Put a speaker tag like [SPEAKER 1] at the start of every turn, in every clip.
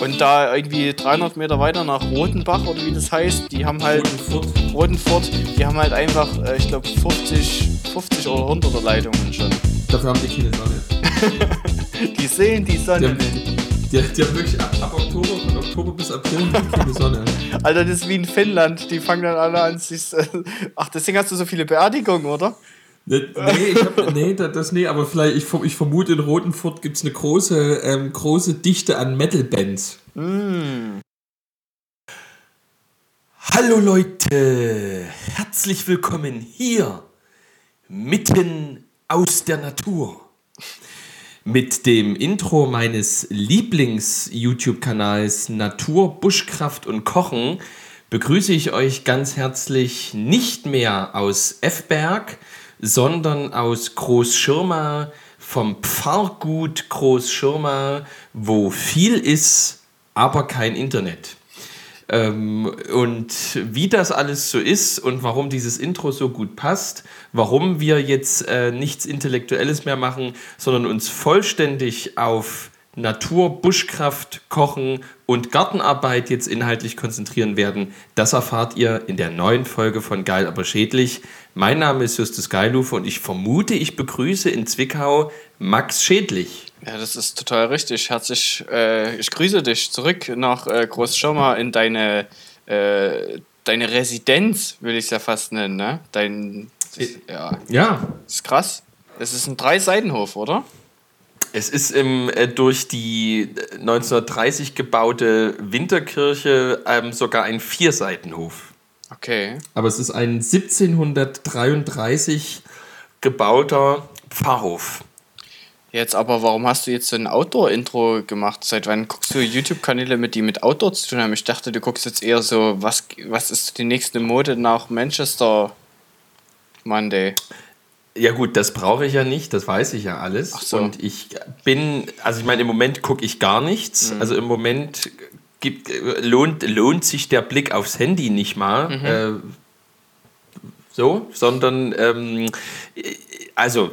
[SPEAKER 1] Und da irgendwie 300 Meter weiter nach Rotenbach oder wie das heißt, die haben halt.
[SPEAKER 2] Rotenfurt.
[SPEAKER 1] Rotenfurt, die haben halt einfach, äh, ich glaube, 50, 50 oder 100er Leitungen schon.
[SPEAKER 2] Dafür haben die keine Sonne.
[SPEAKER 1] Die sehen die
[SPEAKER 2] Die
[SPEAKER 1] Sonne
[SPEAKER 2] haben,
[SPEAKER 1] nicht.
[SPEAKER 2] die, die haben wirklich ab, ab Oktober, von Oktober bis April haben die keine Sonne.
[SPEAKER 1] Alter, das ist wie in Finnland. Die fangen dann alle an, sich. Äh, ach, deswegen hast du so viele Beerdigungen, oder?
[SPEAKER 2] Ne- Nee, ich hab, nee, da- das nee, aber vielleicht, ich, ich vermute, in Rotenfurt gibt es eine große, ähm, große Dichte an Metal-Bands. Hallo Leute, herzlich willkommen hier, mitten aus der Natur. Mit dem Intro meines Lieblings-YouTube-Kanals Natur, Buschkraft und Kochen begrüße ich euch ganz herzlich nicht mehr aus Effberg, sondern aus Großschirma vom Pfarrgut Großschirma, wo viel ist, aber kein Internet. Ähm, und wie das alles so ist und warum dieses Intro so gut passt, warum wir jetzt äh, nichts Intellektuelles mehr machen, sondern uns vollständig auf Natur, Buschkraft, Kochen und Gartenarbeit jetzt inhaltlich konzentrieren werden, das erfahrt ihr in der neuen Folge von Geil aber schädlich. Mein Name ist Justus Geilufe und ich vermute, ich begrüße in Zwickau Max Schädlich.
[SPEAKER 1] Ja, das ist total richtig. Herzlich, äh, ich grüße dich zurück nach äh, Großschirma in deine, äh, deine Residenz, will ich es ja fast nennen, ne? Dein, das, ja,
[SPEAKER 2] Ja,
[SPEAKER 1] das ist krass. Es ist ein Drei-Seitenhof, oder?
[SPEAKER 2] Es ist im, äh, durch die äh, 1930 gebaute Winterkirche ähm, sogar ein Vierseitenhof.
[SPEAKER 1] Okay.
[SPEAKER 2] Aber es ist ein 1733 gebauter Pfarrhof.
[SPEAKER 1] Jetzt aber, warum hast du jetzt so ein Outdoor-Intro gemacht? Seit wann guckst du YouTube-Kanäle, mit die mit Outdoor zu tun haben? Ich dachte, du guckst jetzt eher so, was, was ist die nächste Mode nach Manchester Monday?
[SPEAKER 2] Ja gut, das brauche ich ja nicht, das weiß ich ja alles.
[SPEAKER 1] Ach so.
[SPEAKER 2] Und ich bin, also ich meine, im Moment gucke ich gar nichts. Also im Moment gibt, lohnt, lohnt sich der Blick aufs Handy nicht mal. Äh, so, sondern ähm, also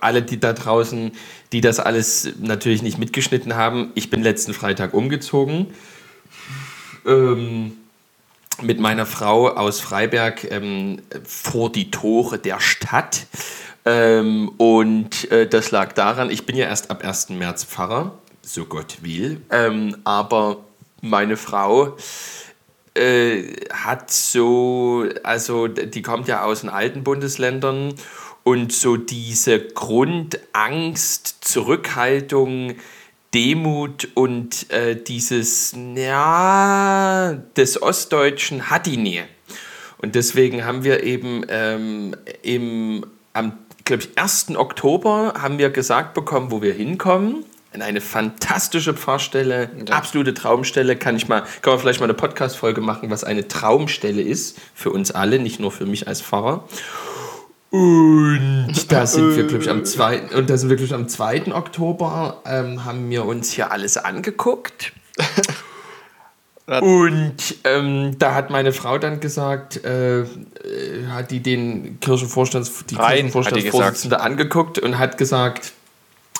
[SPEAKER 2] alle, die da draußen, die das alles natürlich nicht mitgeschnitten haben, ich bin letzten Freitag umgezogen. Ähm, mit meiner Frau aus Freiberg ähm, vor die Tore der Stadt. Ähm, und äh, das lag daran, ich bin ja erst ab 1. März Pfarrer, so Gott will. Ähm, aber meine Frau äh, hat so, also die kommt ja aus den alten Bundesländern und so diese Grundangst, Zurückhaltung, Demut und äh, dieses, ja, des Ostdeutschen hat die nie. Und deswegen haben wir eben ähm, im, am, glaube ich, 1. Oktober haben wir gesagt bekommen, wo wir hinkommen. In eine fantastische Pfarrstelle,
[SPEAKER 1] Ja.
[SPEAKER 2] absolute Traumstelle. Kann ich mal, kann man vielleicht mal eine Podcast-Folge machen, was eine Traumstelle ist für uns alle, nicht nur für mich als Pfarrer. Und da sind wir, glaube ich, am 2. Und da sind wir, glaube ich, am 2. Oktober ähm, haben wir uns hier alles angeguckt. Und ähm, da hat meine Frau dann gesagt, äh, äh, hat die den Kirchenvorstands, die
[SPEAKER 1] Rein, hat die
[SPEAKER 2] Kirchenvorstandsvorsitzende angeguckt und hat gesagt,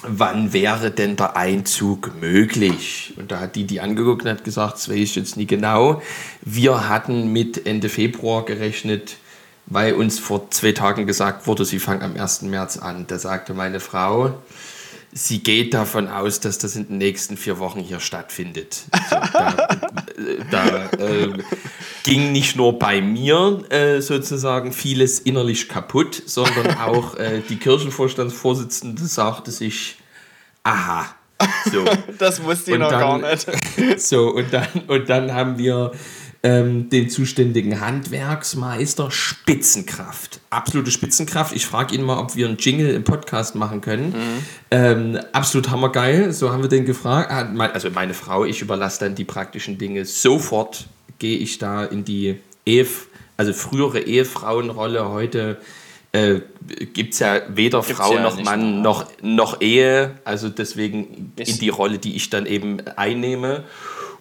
[SPEAKER 2] wann wäre denn der Einzug möglich? Und da hat die die angeguckt und hat gesagt, das weiß ich jetzt nie genau. Wir hatten mit Ende Februar gerechnet, weil uns vor zwei Tagen gesagt wurde, sie fangen am 1. März an. Da sagte meine Frau, sie geht davon aus, dass das in den nächsten vier Wochen hier stattfindet. So, da da äh, ging nicht nur bei mir äh, sozusagen vieles innerlich kaputt, sondern auch äh, die Kirchenvorstandsvorsitzende sagte sich, aha. So.
[SPEAKER 1] Das wusste ich
[SPEAKER 2] Und
[SPEAKER 1] noch
[SPEAKER 2] dann-
[SPEAKER 1] gar nicht.
[SPEAKER 2] So, und dann, und dann haben wir ähm, den zuständigen Handwerksmeister Spitzenkraft. Absolute Spitzenkraft. Ich frage ihn mal, ob wir einen Jingle im Podcast machen können. Ähm, absolut hammergeil. So haben wir den gefragt. Ah, Also meine Frau, ich überlasse dann die praktischen Dinge. Sofort gehe ich da in die Ehe, also frühere Ehefrauenrolle. Heute äh, gibt es ja weder Frau
[SPEAKER 1] ja
[SPEAKER 2] noch Mann noch, noch Ehe. Also deswegen in die Rolle, die ich dann eben einnehme.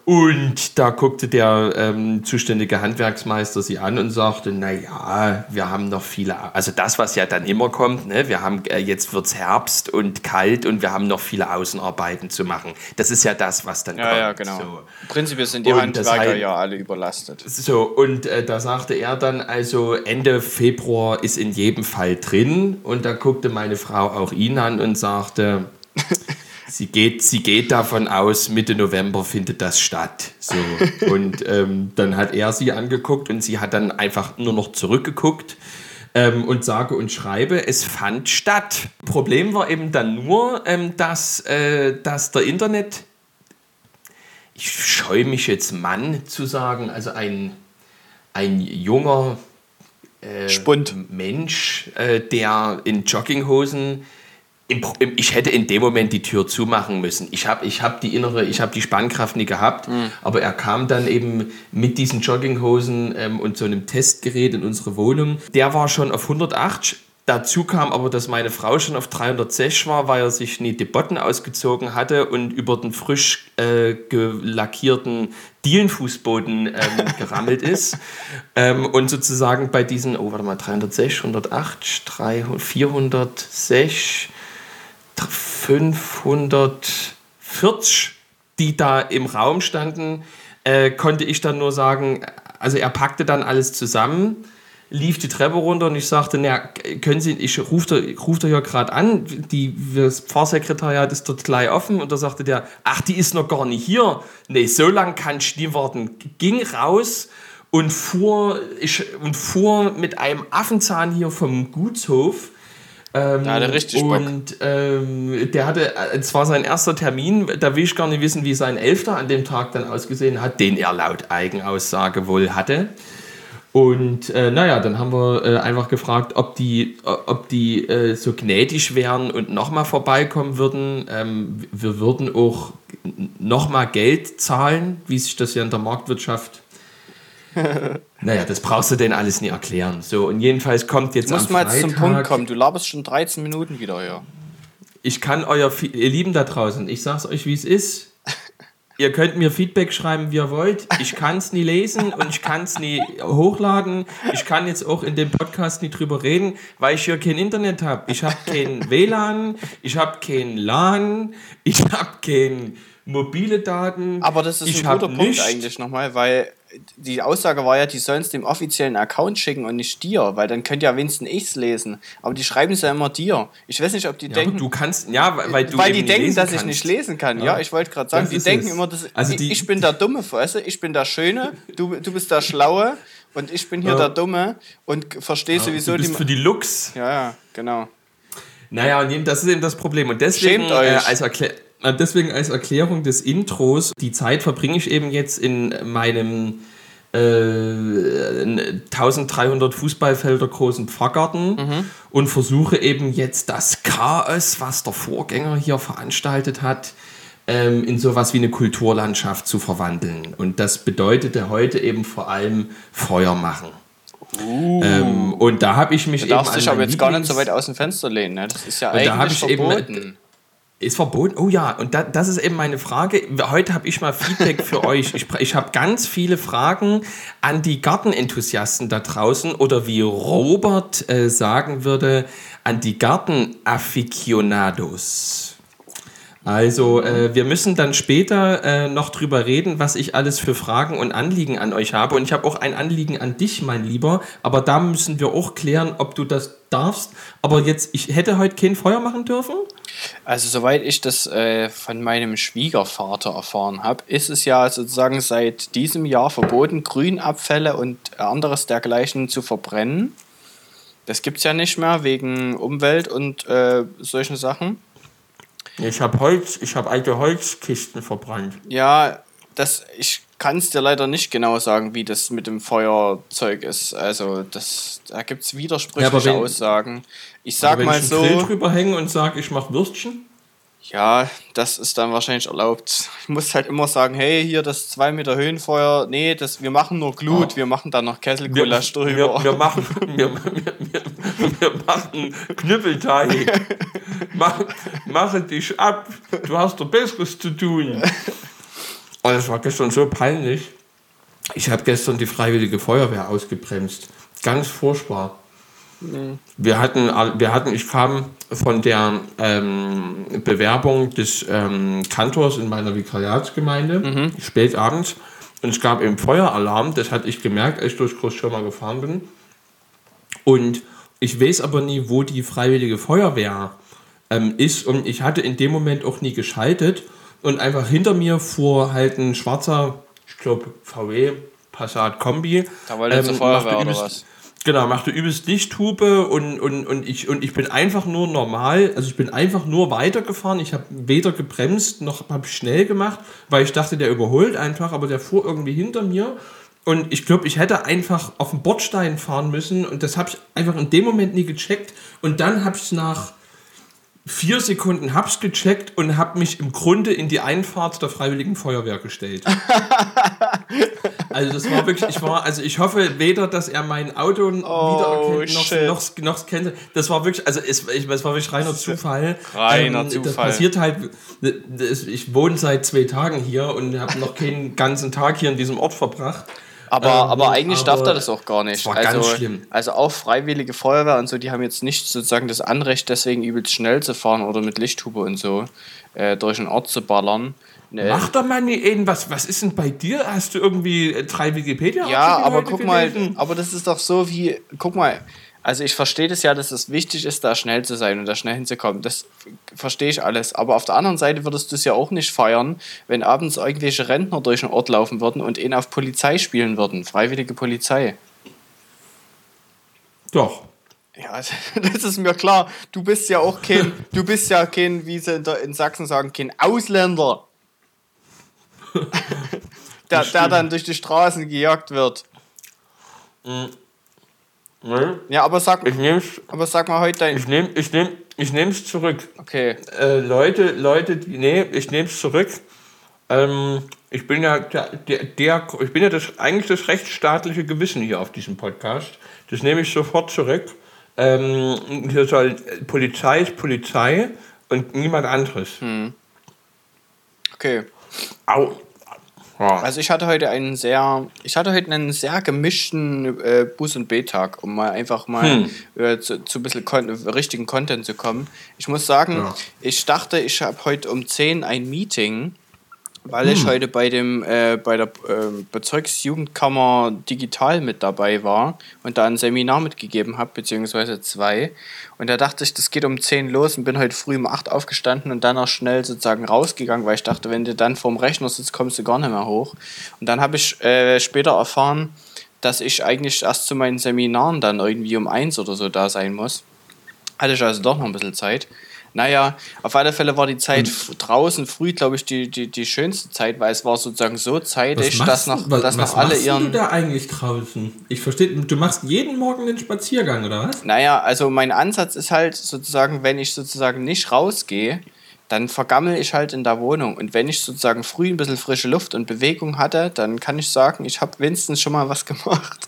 [SPEAKER 2] Und da guckte der ähm, zuständige Handwerksmeister sie an und sagte, naja, wir haben noch viele, also das, was ja dann immer kommt, ne? wir haben, äh, jetzt wird's Herbst und kalt und wir haben noch viele Außenarbeiten zu machen. Das ist ja das, was dann
[SPEAKER 1] Ja,
[SPEAKER 2] kommt.
[SPEAKER 1] ja, genau.
[SPEAKER 2] So.
[SPEAKER 1] Prinzipiell sind die
[SPEAKER 2] Und
[SPEAKER 1] Handwerker
[SPEAKER 2] heißt-
[SPEAKER 1] ja alle überlastet.
[SPEAKER 2] So, und äh, da sagte er dann, also Ende Februar ist in jedem Fall drin. Und da guckte meine Frau auch ihn an und sagte, sie, geht, sie geht davon aus, Mitte November findet das statt. So, und ähm, dann hat er sie angeguckt und sie hat dann einfach nur noch zurückgeguckt. Ähm, und sage und schreibe, es fand statt. Problem war eben dann nur, ähm, dass, äh, dass der Internet ich scheue mich jetzt Mann zu sagen, also ein, ein junger äh. Mensch, äh, der in Jogginghosen, ich hätte in dem Moment die Tür zumachen müssen. Ich habe ich hab die innere, ich habe die Spannkraft nie gehabt, aber er kam dann eben mit diesen Jogginghosen ähm, und so einem Testgerät in unsere Wohnung. Der war schon auf 108. Dazu kam aber, dass meine Frau schon auf 306 war, weil er sich nie die Botten ausgezogen hatte und über den frisch äh, gelackierten Dielenfußboden ähm, gerammelt ist. ähm, und sozusagen bei diesen, oh, warte mal, 306, 108, 300, 406, 540, die da im Raum standen, äh, konnte ich dann nur sagen, also er packte dann alles zusammen, lief die Treppe runter und ich sagte, na, können Sie, ich rufe da, ruf ja gerade an, die, das Pfarrsekretariat ist dort gleich offen und da sagte der, ach, die ist noch gar nicht hier. Nee, so lang kann ich nie warten. Ging raus und fuhr, ich, und fuhr mit einem Affenzahn hier vom Gutshof ähm,
[SPEAKER 1] Da hat er richtig Bock.
[SPEAKER 2] und ähm, der hatte, äh, es war sein erster Termin, da will ich gar nicht wissen, wie sein Elfter an dem Tag dann ausgesehen hat, den er laut Eigenaussage wohl hatte. Und äh, naja, dann haben wir äh, einfach gefragt, ob die, äh, ob die äh, so gnädig wären und nochmal vorbeikommen würden. Ähm, wir würden auch nochmal Geld zahlen, wie sich das ja in der Marktwirtschaft. naja, das brauchst du denn alles nie erklären. So, und jedenfalls kommt jetzt
[SPEAKER 1] Du musst
[SPEAKER 2] am
[SPEAKER 1] mal jetzt zum
[SPEAKER 2] Freitag-
[SPEAKER 1] Punkt kommen. Du laberst schon 13 Minuten wieder hier.
[SPEAKER 2] ich kann euer, ihr Lieben da draußen, ich sag's euch, wie es ist. Ihr könnt mir Feedback schreiben, wie ihr wollt. Ich kann es nie lesen und ich kann es nie hochladen. Ich kann jetzt auch in dem Podcast nicht drüber reden, weil ich hier kein Internet habe. Ich habe kein WLAN, ich habe kein LAN, ich habe kein mobile Daten.
[SPEAKER 1] Aber das ist
[SPEAKER 2] ich
[SPEAKER 1] ein guter Punkt
[SPEAKER 2] nichts.
[SPEAKER 1] eigentlich nochmal, weil die Aussage war ja, die sollen es dem offiziellen Account schicken und nicht dir, weil dann könnte ja wenigstens ich's lesen. Aber die schreiben es ja immer dir. Ich weiß nicht, ob die
[SPEAKER 2] Ja,
[SPEAKER 1] denken,
[SPEAKER 2] du kannst, ja, weil weil du
[SPEAKER 1] weil die denken, dass ich
[SPEAKER 2] kannst.
[SPEAKER 1] nicht lesen kann. Ja,
[SPEAKER 2] Ja.
[SPEAKER 1] ich wollte gerade sagen,
[SPEAKER 2] Das
[SPEAKER 1] die denken
[SPEAKER 2] es.
[SPEAKER 1] immer, dass
[SPEAKER 2] Also
[SPEAKER 1] ich,
[SPEAKER 2] die-
[SPEAKER 1] ich bin der Dumme, weißt du? Ich bin der Schöne, du, du bist der Schlaue und ich bin hier
[SPEAKER 2] Ja.
[SPEAKER 1] der Dumme und verstehe sowieso
[SPEAKER 2] du
[SPEAKER 1] die.
[SPEAKER 2] bist für die Lux.
[SPEAKER 1] Ja, ja, genau.
[SPEAKER 2] Naja, und eben, das ist eben das Problem. Und deswegen,
[SPEAKER 1] Schämt euch.
[SPEAKER 2] äh, als Erklä äh, deswegen als Erklärung des Intros, die Zeit verbringe ich eben jetzt in meinem äh, 1300 Fußballfelder großen Pfarrgarten
[SPEAKER 1] Mhm.
[SPEAKER 2] und versuche eben jetzt das Chaos, was der Vorgänger hier veranstaltet hat, ähm, in sowas wie eine Kulturlandschaft zu verwandeln. Und das bedeutete heute eben vor allem Feuer machen. Ähm, und da habe ich mich
[SPEAKER 1] Du
[SPEAKER 2] eben
[SPEAKER 1] darfst dich aber jetzt gar nicht so
[SPEAKER 2] Lieblings-
[SPEAKER 1] weit aus dem Fenster lehnen. Ne? Das ist ja
[SPEAKER 2] Und da
[SPEAKER 1] eigentlich
[SPEAKER 2] ich eben-
[SPEAKER 1] verboten.
[SPEAKER 2] Ist verboten? Oh ja, und da, das ist eben meine Frage. Heute habe ich mal Feedback für euch. Ich, ich habe ganz viele Fragen an die Gartenenthusiasten da draußen oder wie Robert äh, sagen würde, an die Gartenaficionados. Also, äh, wir müssen dann später äh, noch drüber reden, was ich alles für Fragen und Anliegen an euch habe. Und ich habe auch ein Anliegen an dich, mein Lieber. Aber da müssen wir auch klären, ob du das darfst. Aber jetzt, ich hätte heute kein Feuer machen dürfen.
[SPEAKER 1] Also soweit ich das äh, von meinem Schwiegervater erfahren habe, ist es ja sozusagen seit diesem Jahr verboten, Grünabfälle und anderes dergleichen zu verbrennen. Das gibt es ja nicht mehr wegen Umwelt und äh, solchen Sachen.
[SPEAKER 2] Ich habe Holz, ich habe alte Holzkisten verbrannt.
[SPEAKER 1] Ja, das, ich kann es dir leider nicht genau sagen, wie das mit dem Feuerzeug ist. Also das, da gibt es widersprüchliche
[SPEAKER 2] Ja, wenn-
[SPEAKER 1] Aussagen. Ich sag
[SPEAKER 2] wenn
[SPEAKER 1] mal
[SPEAKER 2] ich einen Grill
[SPEAKER 1] so,
[SPEAKER 2] drüber hänge und sage, ich mache Würstchen.
[SPEAKER 1] Ja, das ist dann wahrscheinlich erlaubt. Ich muss halt immer sagen, hey, hier das 2 Meter Höhenfeuer, nee, das, wir machen nur Glut,
[SPEAKER 2] Oh.
[SPEAKER 1] wir machen da noch Kesselgulasch
[SPEAKER 2] wir,
[SPEAKER 1] drüber.
[SPEAKER 2] wir, wir, machen, wir, wir, wir, machen Knüppelteig. Mach, mache dich ab. Du hast doch Besseres zu tun. Oh, das war gestern so peinlich. Ich habe gestern die Freiwillige Feuerwehr ausgebremst. Ganz furchtbar. Wir hatten, wir hatten, ich kam von der ähm, Bewerbung des ähm, Kantors in meiner Vikariatsgemeinde, spät abends, und es gab eben Feueralarm, das hatte ich gemerkt, als ich durch Großschirmer gefahren bin. Und ich weiß aber nie, wo die Freiwillige Feuerwehr ähm, ist. Und ich hatte in dem Moment auch nie geschaltet. Und einfach hinter mir fuhr halt ein schwarzer, ich glaube, VW Passat Kombi.
[SPEAKER 1] Da wollte jetzt
[SPEAKER 2] ähm,
[SPEAKER 1] zur Feuerwehr
[SPEAKER 2] machte
[SPEAKER 1] oder was?
[SPEAKER 2] Genau, machte übelst Lichthupe und, und, und, ich, und ich bin einfach nur normal, also ich bin einfach nur weitergefahren. Ich habe weder gebremst noch habe schnell gemacht, weil ich dachte, der überholt einfach, aber der fuhr irgendwie hinter mir. Und ich glaube, ich hätte einfach auf den Bordstein fahren müssen und das habe ich einfach in dem Moment nie gecheckt. Und dann habe ich es nach vier Sekunden hab's gecheckt und habe mich im Grunde in die Einfahrt der Freiwilligen Feuerwehr gestellt. also das war wirklich, ich war, also ich hoffe weder, dass er mein Auto wiedererkennt, noch,
[SPEAKER 1] Oh,
[SPEAKER 2] noch, noch kennt. Das war wirklich, also es, ich, es war wirklich reiner Zufall.
[SPEAKER 1] Reiner
[SPEAKER 2] Das
[SPEAKER 1] Zufall.
[SPEAKER 2] passiert halt, das, ich wohne seit zwei Tagen hier und habe noch keinen ganzen Tag hier in diesem Ort verbracht.
[SPEAKER 1] Aber,
[SPEAKER 2] Ähm,
[SPEAKER 1] aber eigentlich darf
[SPEAKER 2] aber
[SPEAKER 1] er das auch gar nicht.
[SPEAKER 2] war
[SPEAKER 1] also,
[SPEAKER 2] ganz schlimm.
[SPEAKER 1] also auch freiwillige Feuerwehr und so, die haben jetzt nicht sozusagen das Anrecht, deswegen übelst schnell zu fahren oder mit Lichthupe und so äh, durch den Ort zu ballern. Ne,
[SPEAKER 2] Mach doch mal eben, was, was ist denn bei dir? Hast du irgendwie äh, drei wikipedia
[SPEAKER 1] Ja, aber guck mal, aber das ist doch so wie, guck mal, also ich verstehe das ja, dass es wichtig ist, da schnell zu sein und da schnell hinzukommen. Das verstehe ich alles. Aber auf der anderen Seite würdest du es ja auch nicht feiern, wenn abends irgendwelche Rentner durch den Ort laufen würden und ihn auf Polizei spielen würden. Freiwillige Polizei.
[SPEAKER 2] Doch.
[SPEAKER 1] Ja, das ist mir klar. Du bist ja auch kein, du bist ja kein, wie sie in, der, in Sachsen sagen, kein Ausländer. der, der dann durch die Straßen gejagt wird.
[SPEAKER 2] Ne?
[SPEAKER 1] Ja, aber sag,
[SPEAKER 2] Ich nehm's,
[SPEAKER 1] aber sag mal heute dein.
[SPEAKER 2] ich nehm, ich nehm, ich nehm's zurück.
[SPEAKER 1] Okay.
[SPEAKER 2] Äh, Leute, Leute, die, nee, ich nehm's zurück. Ähm, ich bin ja der, der, der, ich bin ja das, eigentlich das rechtsstaatliche Gewissen hier auf diesem Podcast. Das nehme ich sofort zurück. Ähm, hier soll Polizei ist Polizei und niemand anderes.
[SPEAKER 1] Okay.
[SPEAKER 2] Au. Ja.
[SPEAKER 1] Also ich hatte heute einen sehr, ich hatte heute einen sehr gemischten äh, Buß- und B-Tag, um mal einfach mal äh, zu, zu ein bisschen kon richtigen Content zu kommen. Ich muss sagen,
[SPEAKER 2] Ja.
[SPEAKER 1] ich dachte, ich habe heute um 10 ein Meeting, weil ich heute bei dem äh, bei der äh, Bezirksjugendkammer digital mit dabei war und da ein Seminar mitgegeben habe, beziehungsweise zwei. Und da dachte ich, das geht um 10 los und bin heute früh um 8 aufgestanden und dann auch schnell sozusagen rausgegangen, weil ich dachte, wenn du dann vorm Rechner sitzt, kommst du gar nicht mehr hoch. Und dann habe ich äh, später erfahren, dass ich eigentlich erst zu meinen Seminaren dann irgendwie um 1 oder so da sein muss. Hatte ich also doch noch ein bisschen Zeit. Naja, auf alle Fälle war die Zeit f- draußen früh, glaube ich, die, die, die schönste Zeit, weil es war sozusagen so zeitig, dass noch,
[SPEAKER 2] was,
[SPEAKER 1] dass
[SPEAKER 2] was
[SPEAKER 1] noch alle
[SPEAKER 2] machst du
[SPEAKER 1] ihren.
[SPEAKER 2] da eigentlich draußen? Ich verstehe, du machst jeden Morgen den Spaziergang, oder was?
[SPEAKER 1] Naja, also mein Ansatz ist halt sozusagen, wenn ich sozusagen nicht rausgehe, dann vergammel ich halt in der Wohnung. Und wenn ich sozusagen früh ein bisschen frische Luft und Bewegung hatte, dann kann ich sagen, ich habe wenigstens schon mal was gemacht.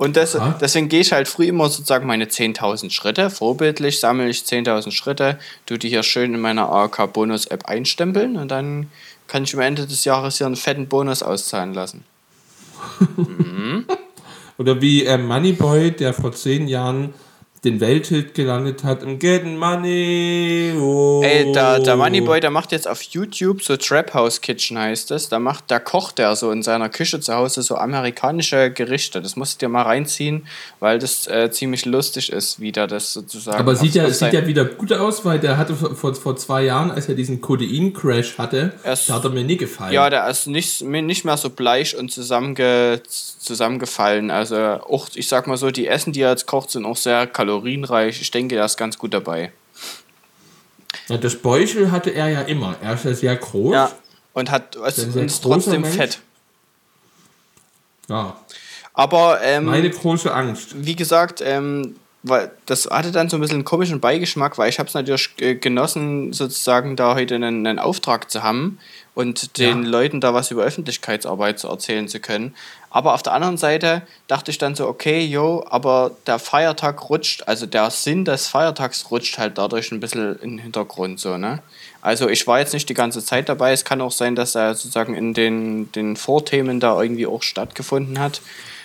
[SPEAKER 1] Und das, deswegen gehe ich halt früh immer sozusagen meine 10.000 Schritte. Vorbildlich sammle ich 10.000 Schritte, tu die hier schön in meiner AOK-Bonus-App einstempeln und dann kann ich am Ende des Jahres hier einen fetten Bonus auszahlen lassen.
[SPEAKER 2] Oder wie äh, Moneyboy, der vor zehn Jahren den Welthit gelandet hat im Getting Money. Oh.
[SPEAKER 1] Ey, der, der Moneyboy, der macht jetzt auf YouTube so Trap House Kitchen heißt es. Da macht, da kocht er so in seiner Küche zu Hause so amerikanische Gerichte. Das musst du dir mal reinziehen, weil das äh, ziemlich lustig ist, wie der das sozusagen.
[SPEAKER 2] Aber sieht ja, sieht ja wieder gut aus, weil der hatte vor, vor, zwei Jahren, als er diesen Codein-Crash hatte,
[SPEAKER 1] Erst-
[SPEAKER 2] da hat er mir nie gefallen.
[SPEAKER 1] Ja, der ist nicht, nicht mehr so bleich und zusammenge, zusammengefallen. Also auch, ich sag mal so, die Essen, die er jetzt kocht, sind auch sehr kalorienreich. Ich denke, er ist ganz gut dabei.
[SPEAKER 2] Ja, das Bäuchel hatte er ja immer. Er ist ja sehr groß.
[SPEAKER 1] Ja. Und hat
[SPEAKER 2] sehr
[SPEAKER 1] ist trotzdem
[SPEAKER 2] Mensch.
[SPEAKER 1] fett.
[SPEAKER 2] Ja.
[SPEAKER 1] Aber ähm,
[SPEAKER 2] Meine große Angst.
[SPEAKER 1] wie gesagt, ähm, weil das hatte dann so ein bisschen einen komischen Beigeschmack, weil ich habe es natürlich äh, genossen, sozusagen da heute einen, einen Auftrag zu haben und den ja. Leuten da was über Öffentlichkeitsarbeit zu erzählen zu können. Aber auf der anderen Seite dachte ich dann so, okay, jo, aber der Feiertag rutscht, also der Sinn des Feiertags rutscht halt dadurch ein bisschen in den Hintergrund so, ne? Also ich war jetzt nicht die ganze Zeit dabei. Es kann auch sein, dass er sozusagen in den, den Vorthemen da irgendwie auch stattgefunden hat.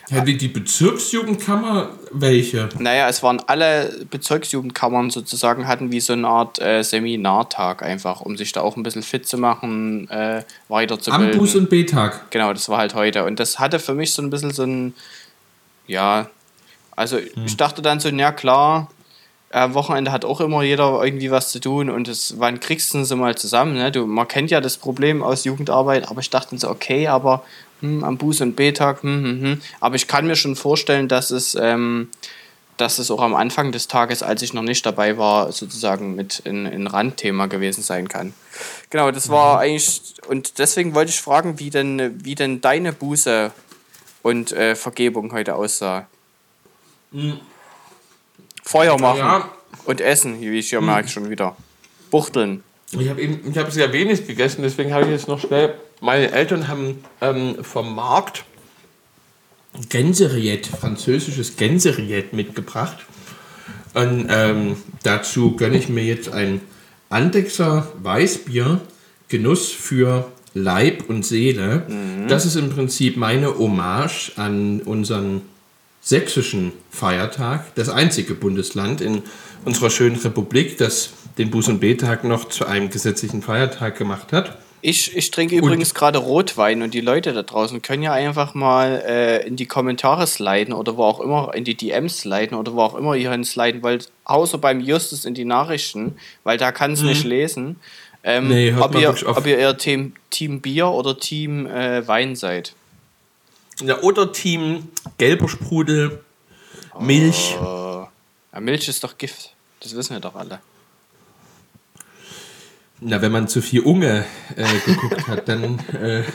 [SPEAKER 2] Ja, die, die Bezirksjugendkammer, welche?
[SPEAKER 1] Naja, es waren alle Bezirksjugendkammern sozusagen, hatten wie so eine Art äh, Seminartag einfach, um sich da auch ein bisschen fit zu machen, äh, weiterzubilden.
[SPEAKER 2] Ambus und B-Tag.
[SPEAKER 1] Genau, das war halt heute. Und das hatte für mich so ein bisschen so ein, ja, also hm. ich dachte dann so, ja klar, äh, Wochenende hat auch immer jeder irgendwie was zu tun und das, wann kriegst du sie mal zusammen? Ne? Du, man kennt ja das Problem aus Jugendarbeit, aber ich dachte so, okay, aber hm, am Buß- und B-Tag, hm, hm, hm. aber ich kann mir schon vorstellen, dass es, ähm, dass es auch am Anfang des Tages, als ich noch nicht dabei war, sozusagen mit ein, ein Randthema gewesen sein kann. Genau, das war mhm. eigentlich, und deswegen wollte ich fragen, wie denn, wie denn deine Buße und äh, Vergebung heute aussah. Mhm. Feuer machen ja. und essen, wie ich ja mhm. merke schon wieder. Buchteln.
[SPEAKER 3] Ich habe habe sehr wenig gegessen, deswegen habe ich jetzt noch schnell. Meine Eltern haben ähm, vom Markt
[SPEAKER 2] Gänseriet, französisches Gänseriet mitgebracht. Und ähm, dazu gönne ich mir jetzt ein Andexer Weißbier, Genuss für Leib und Seele. Mhm. Das ist im Prinzip meine Hommage an unseren sächsischen Feiertag, das einzige Bundesland in unserer schönen Republik, das den Buß- und B-Tag noch zu einem gesetzlichen Feiertag gemacht hat.
[SPEAKER 1] Ich, ich trinke übrigens gerade Rotwein und die Leute da draußen können ja einfach mal äh, in die Kommentare sliden oder wo auch immer, in die DMs sliden oder wo auch immer ihr hin sliden wollt, außer beim Justus in die Nachrichten, weil da kann es mhm. nicht lesen. Ähm, nee, ob, ihr, ob ihr eher Team, Team Bier oder Team äh, Wein seid.
[SPEAKER 3] Ja, oder Team gelber Sprudel, Milch.
[SPEAKER 1] Oh. Ja, Milch ist doch Gift. Das wissen wir doch alle.
[SPEAKER 2] Na, wenn man zu viel Unge äh, geguckt hat, dann. Äh,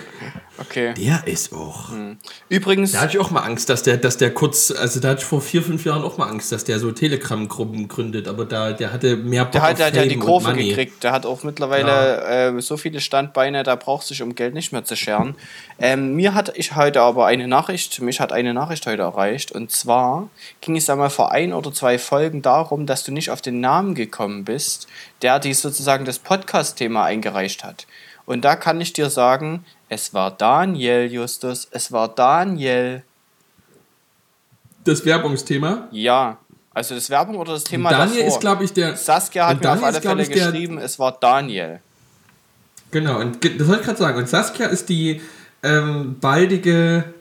[SPEAKER 1] okay.
[SPEAKER 2] Der ist auch. Hm.
[SPEAKER 1] Übrigens.
[SPEAKER 2] Da hatte ich auch mal Angst, dass der, dass der kurz. Also, da hatte ich vor vier, fünf Jahren auch mal Angst, dass der so Telegram-Gruppen gründet. Aber da, der hatte mehr
[SPEAKER 1] Bock Der hat, der, der die Kurve gekriegt. Der hat auch mittlerweile ja. äh, so viele Standbeine, da braucht sich um Geld nicht mehr zu scheren. Ähm, mir hatte ich heute aber eine Nachricht. Mich hat eine Nachricht heute erreicht. Und zwar ging es einmal vor ein oder zwei Folgen darum, dass du nicht auf den Namen gekommen bist, der die sozusagen das Podcast-Thema eingereicht hat. Und da kann ich dir sagen, es war Daniel, Justus, es war Daniel.
[SPEAKER 2] Das Werbungsthema?
[SPEAKER 1] Ja. Also das Werbung oder das Thema
[SPEAKER 2] Daniel davor. ist, glaube ich, der...
[SPEAKER 1] Saskia hat mir auf alle Fälle geschrieben, es war Daniel.
[SPEAKER 2] Genau, und das wollte ich gerade sagen. Und Saskia ist die ähm, baldige,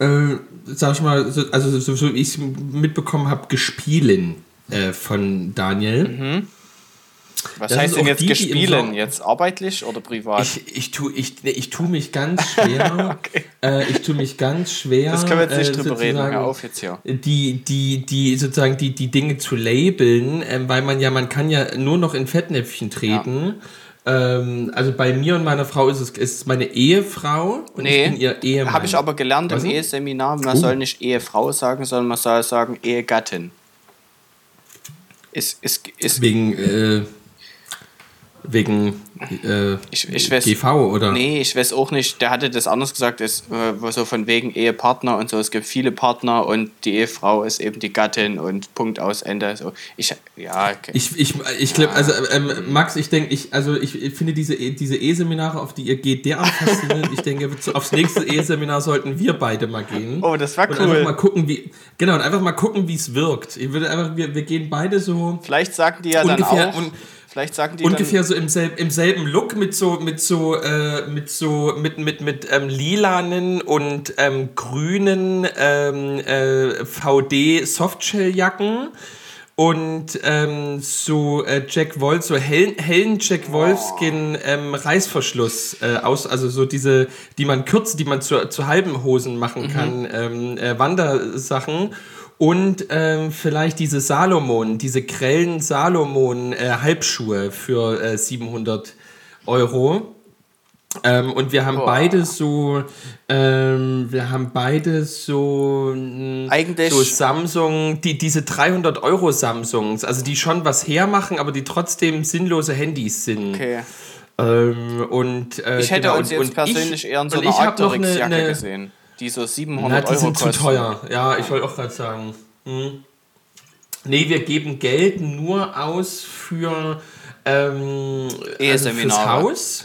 [SPEAKER 2] äh, sag ich mal, so, also so, so wie ich es mitbekommen habe, Gespielin äh, von Daniel. Mhm.
[SPEAKER 1] Was das heißt denn jetzt die, gespielen? Jetzt arbeitlich oder privat?
[SPEAKER 2] Ich, ich, tu, ich, ich tue mich ganz schwer. okay. äh, ich tue mich ganz schwer.
[SPEAKER 1] Das können wir jetzt nicht äh, drüber reden. Hör auf jetzt hier.
[SPEAKER 2] Die, die, die, sozusagen die, die Dinge zu labeln, äh, weil man ja, man kann ja nur noch in Fettnäpfchen treten. Ja. Ähm, also bei mir und meiner Frau ist es ist meine Ehefrau und
[SPEAKER 1] nee,
[SPEAKER 2] ich bin ihr Ehemann.
[SPEAKER 1] Habe ich aber gelernt Was im Eheseminar, man uh. soll nicht Ehefrau sagen, sondern man soll sagen Ehegattin.
[SPEAKER 2] Ist, ist, ist Wegen äh, Wegen äh,
[SPEAKER 1] ich, ich weiß,
[SPEAKER 2] GV oder?
[SPEAKER 1] Nee, ich weiß auch nicht. Der hatte das anders gesagt, ist, äh, so von wegen Ehepartner und so. Es gibt viele Partner und die Ehefrau ist eben die Gattin und Punkt aus Ende. So. Ich, ja,
[SPEAKER 2] okay. Ich, ich, ich glaube, also ähm, Max, ich denke, ich, also ich finde diese, diese E-Seminare, auf die ihr geht, derart faszinierend. ich denke, aufs nächste E-Seminar sollten wir beide mal gehen.
[SPEAKER 1] Oh, das war cool.
[SPEAKER 2] Und einfach mal gucken, wie, genau, und einfach mal gucken, wie es wirkt. Ich würde einfach, wir, wir gehen beide so.
[SPEAKER 1] Vielleicht sagen die ja dann auch. Und, Vielleicht sagen die
[SPEAKER 2] ungefähr so im, selb, im selben Look mit so mit so äh, mit so mit mit mit ähm, lilanen und ähm, grünen ähm, äh, VD Softshell-Jacken und ähm, so äh, Jack Wolf, so hellen, hellen Jack Wolfskin ähm, Reißverschluss äh, aus, also so diese, die man kürzt, die man zu, zu halben Hosen machen mhm. kann, ähm, äh, Wandersachen und ähm, vielleicht diese Salomon, diese grellen Salomon äh, Halbschuhe für äh, 700 Euro. Ähm, und wir haben
[SPEAKER 1] Boah.
[SPEAKER 2] beide so, ähm, wir haben beide so, mh,
[SPEAKER 1] Eigentlich-
[SPEAKER 2] so Samsung, die, diese 300 Euro Samsungs, also die schon was hermachen, aber die trotzdem sinnlose Handys sind.
[SPEAKER 1] Okay.
[SPEAKER 2] Ähm, und, äh,
[SPEAKER 1] Ich hätte
[SPEAKER 2] genau,
[SPEAKER 1] uns jetzt
[SPEAKER 2] und
[SPEAKER 1] persönlich
[SPEAKER 2] ich,
[SPEAKER 1] eher in so einer Arcteryx-Jacke gesehen, die so 700
[SPEAKER 2] Na, die
[SPEAKER 1] Euro
[SPEAKER 2] sind
[SPEAKER 1] kosten.
[SPEAKER 2] zu teuer. Ja, ich wollte auch gerade sagen. Hm. Nee, wir geben Geld nur aus für ähm, also fürs. Haus.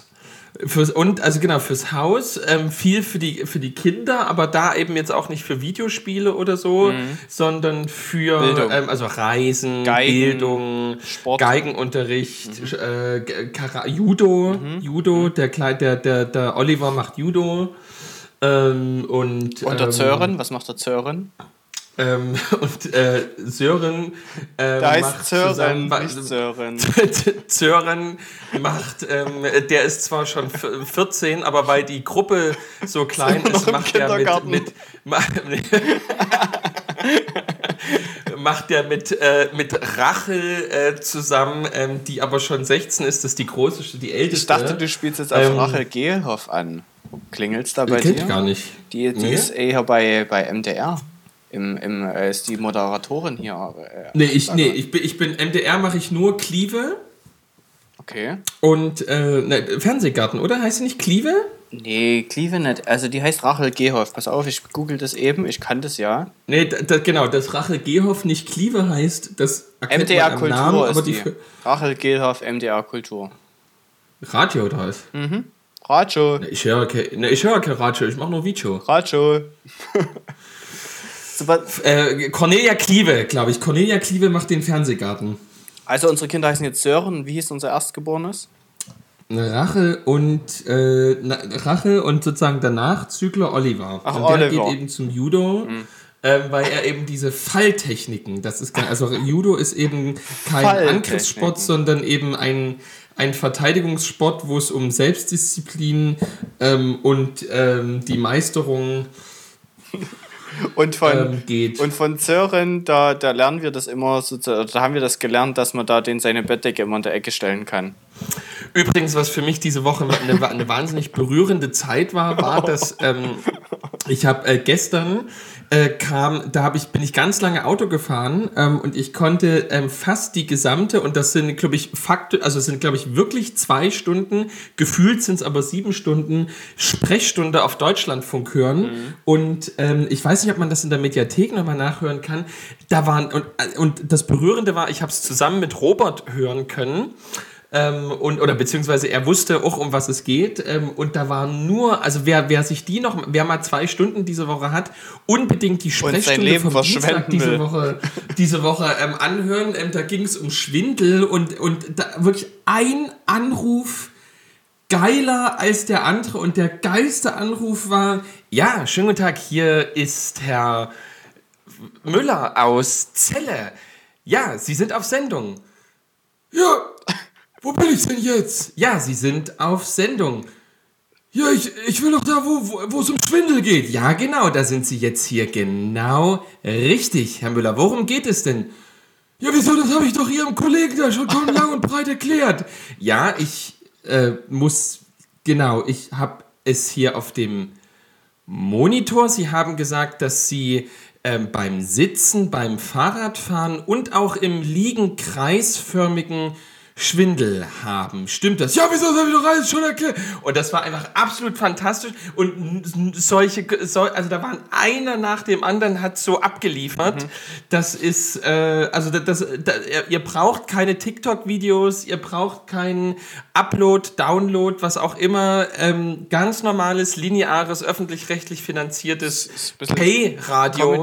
[SPEAKER 2] Fürs, und also genau fürs Haus, ähm, viel für die, für die Kinder, aber da eben jetzt auch nicht für Videospiele oder so, sondern für
[SPEAKER 1] Mhm.
[SPEAKER 2] Ähm, also Reisen,
[SPEAKER 1] Geigen,
[SPEAKER 2] Bildung,
[SPEAKER 1] Sport. Mhm.
[SPEAKER 2] Geigenunterricht, äh, G- Kara Judo, Judo, der, Kleid, der, der, der Oliver macht Judo. Ähm, und,
[SPEAKER 1] Und der
[SPEAKER 2] ähm,
[SPEAKER 1] Sören, was macht der Sören?
[SPEAKER 2] ähm, und äh, Sören äh,
[SPEAKER 1] Da heißt
[SPEAKER 2] macht
[SPEAKER 1] Sören,
[SPEAKER 2] zusammen-
[SPEAKER 1] nicht Sören.
[SPEAKER 2] Sören macht, ähm, der ist zwar schon v- 14, aber weil die Gruppe so klein ist,
[SPEAKER 1] im
[SPEAKER 2] macht er mit, mit ma- macht er mit, äh, mit Rachel äh, zusammen, ähm, die aber schon 16 ist, das ist die große, die älteste.
[SPEAKER 1] Ich dachte, du spielst jetzt auf
[SPEAKER 2] Ähm,
[SPEAKER 1] Rachel Gehlhoff an. Klingelt's da bei
[SPEAKER 2] kennt
[SPEAKER 1] dir?
[SPEAKER 2] gar nicht.
[SPEAKER 1] Die, die
[SPEAKER 2] Nee?
[SPEAKER 1] ist eher bei, bei MDR. Im, im, äh, ist die Moderatorin hier. Äh,
[SPEAKER 2] Nee, ich, nee ich, bin, ich bin MDR mache ich nur Klieve
[SPEAKER 1] Okay.
[SPEAKER 2] und äh, ne, Fernsehgarten, oder? Heißt sie nicht Klieve?
[SPEAKER 1] Nee, Cleve nicht. Also die heißt Rachel Gehoff. Pass auf, ich google das eben. Ich kann das ja.
[SPEAKER 2] Nee, da, da, genau, dass Rachel Gehoff nicht Klieve heißt, das
[SPEAKER 1] MDR Kultur
[SPEAKER 2] Namen,
[SPEAKER 1] ist
[SPEAKER 2] aber
[SPEAKER 1] die.
[SPEAKER 2] die
[SPEAKER 1] Rachel Gehoff, MDR Kultur.
[SPEAKER 2] Radio da ist.
[SPEAKER 1] Radio.
[SPEAKER 2] Ich höre ke- ne, ich höre kein Radio, ich mache nur Video.
[SPEAKER 1] Super.
[SPEAKER 2] Äh, Cornelia Klieve, glaube ich. Cornelia Klieve macht den Fernsehgarten.
[SPEAKER 1] Also unsere Kinder heißen jetzt Sören. Wie hieß unser Erstgeborenes?
[SPEAKER 2] Rachel und äh, na, Rachel und sozusagen danach Zügler Oliver.
[SPEAKER 1] Ach,
[SPEAKER 2] und der
[SPEAKER 1] Oliver.
[SPEAKER 2] geht eben zum Judo. ähm, weil er eben diese Falltechniken, das ist kein, also Judo ist eben kein. Angriffssport, sondern eben ein, ein Verteidigungssport, wo es um Selbstdisziplin ähm, und ähm, die Meisterung
[SPEAKER 1] Und von,
[SPEAKER 2] ähm, geht.
[SPEAKER 1] und von Sören, da, da lernen wir das immer, so, da haben wir das gelernt, dass man da den seine Bettdecke immer in der Ecke stellen kann.
[SPEAKER 2] Übrigens, was für mich diese Woche eine, eine wahnsinnig berührende Zeit war, war, dass ähm, ich habe äh, gestern äh, kam, da hab ich, bin ich ganz lange Auto gefahren ähm, und ich konnte ähm, fast die gesamte, und das sind, glaube ich, Fakt, also es sind, glaube ich, wirklich zwei Stunden, gefühlt sind es aber sieben Stunden Sprechstunde auf Deutschlandfunk hören. Und ähm, ich weiß nicht, ob man das in der Mediathek nochmal nachhören kann. Da waren, und, äh, und das Berührende war, ich habe es zusammen mit Robert hören können. Ähm, und, oder beziehungsweise er wusste auch, um was es geht. Ähm, und da war nur, also wer, wer sich die noch, wer mal zwei Stunden diese Woche hat, unbedingt die Sprechstunde vom Dienstag diese. Woche, diese Woche ähm, anhören. Ähm, da ging es um Schwindel und, und da wirklich ein Anruf geiler als der andere. Und der geilste Anruf war, ja, schönen guten Tag, hier ist Herr Müller aus Celle. Ja, Sie sind auf Sendung. Ja, wo bin ich denn jetzt? Ja, Sie sind auf Sendung. Ja, ich, ich will doch da, wo, wo, es um Schwindel geht. Ja, genau, da sind Sie jetzt hier genau richtig, Herr Müller. Worum geht es denn? Ja, wieso, das habe ich doch Ihrem Kollegen da schon, schon lang und breit erklärt. Ja, ich äh, muss, genau, ich habe es hier auf dem Monitor. Sie haben gesagt, dass Sie ähm, beim Sitzen, beim Fahrradfahren und auch im Liegen kreisförmigen Schwindel haben. Stimmt das? Ja, wieso das habe ich doch alles schon erklärt? Und das war einfach absolut fantastisch. Und solche, so, also da waren einer nach dem anderen hat so abgeliefert. Das ist, äh, also das, das, da, ihr- braucht keine TikTok-Videos, ihr braucht keinen Upload, Download, was auch immer. Ähm, ganz normales, lineares, öffentlich-rechtlich finanziertes Pay-Radio.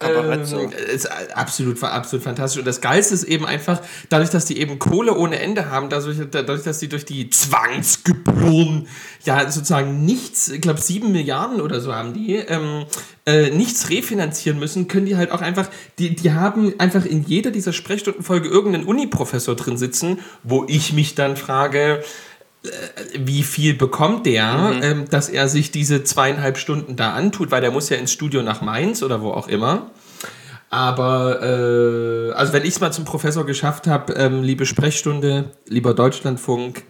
[SPEAKER 2] Ähm, ist absolut, war absolut fantastisch. Und das Geilste ist eben einfach, dadurch, dass die eben Kohle ohne Ende haben, dadurch, dadurch dass sie durch die Zwangsgebühren ja sozusagen nichts, ich glaube sieben Milliarden oder so haben die, ähm, äh, nichts refinanzieren müssen, können die halt auch einfach, die, die haben einfach in jeder dieser Sprechstundenfolge irgendeinen Uni-Professor drin sitzen, wo ich mich dann frage, äh, wie viel bekommt der, ähm, dass er sich diese zweieinhalb Stunden da antut, weil der muss ja ins Studio nach Mainz oder wo auch immer. Aber, äh, also wenn ich es mal zum Professor geschafft habe, ähm, liebe Sprechstunde, lieber Deutschlandfunk,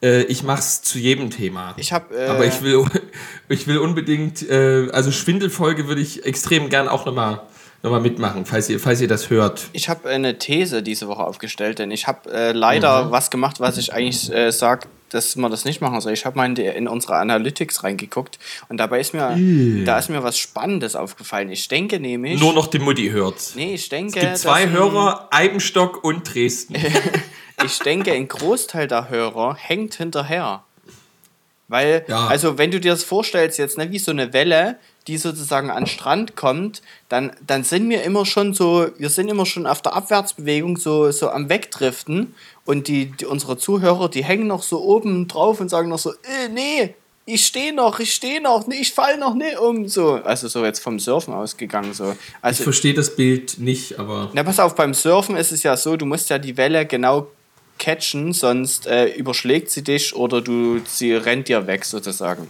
[SPEAKER 2] Äh, ich mach's zu jedem Thema.
[SPEAKER 1] Ich hab, äh,
[SPEAKER 2] Aber ich will, ich will unbedingt, äh, also Schwindelfolge würde ich extrem gern auch nochmal noch mal mitmachen, falls ihr, falls ihr das hört.
[SPEAKER 1] Ich habe eine These diese Woche aufgestellt, denn ich habe äh, leider
[SPEAKER 2] Mhm.
[SPEAKER 1] was gemacht, was ich eigentlich äh, sage, dass man das nicht machen soll. Ich habe mal in, die, in unsere Analytics reingeguckt und dabei ist mir, da ist mir was Spannendes aufgefallen. Ich denke nämlich.
[SPEAKER 2] Nur noch die Mutti hört.
[SPEAKER 1] nee, ich denke.
[SPEAKER 2] Es gibt zwei
[SPEAKER 1] dass
[SPEAKER 2] Hörer, Eibenstock und Dresden.
[SPEAKER 1] Ich denke, ein Großteil der Hörer hängt hinterher. Weil,
[SPEAKER 2] Ja.
[SPEAKER 1] also wenn du dir das vorstellst jetzt, ne, wie so eine Welle, die sozusagen an den Strand kommt, dann, dann sind wir immer schon so, wir sind immer schon auf der Abwärtsbewegung so, so am Wegdriften und die, die unsere Zuhörer, die hängen noch so oben drauf und sagen noch so, äh, nee, ich stehe noch, ich stehe noch, nee, ich fall noch nicht um, so. Also so jetzt vom Surfen ausgegangen, so.
[SPEAKER 2] Ich
[SPEAKER 1] Also,
[SPEAKER 2] verstehe das Bild nicht, aber
[SPEAKER 1] na, pass auf, beim Surfen ist es ja so, du musst ja die Welle genau catchen, sonst äh, überschlägt sie dich oder du, sie rennt dir weg sozusagen.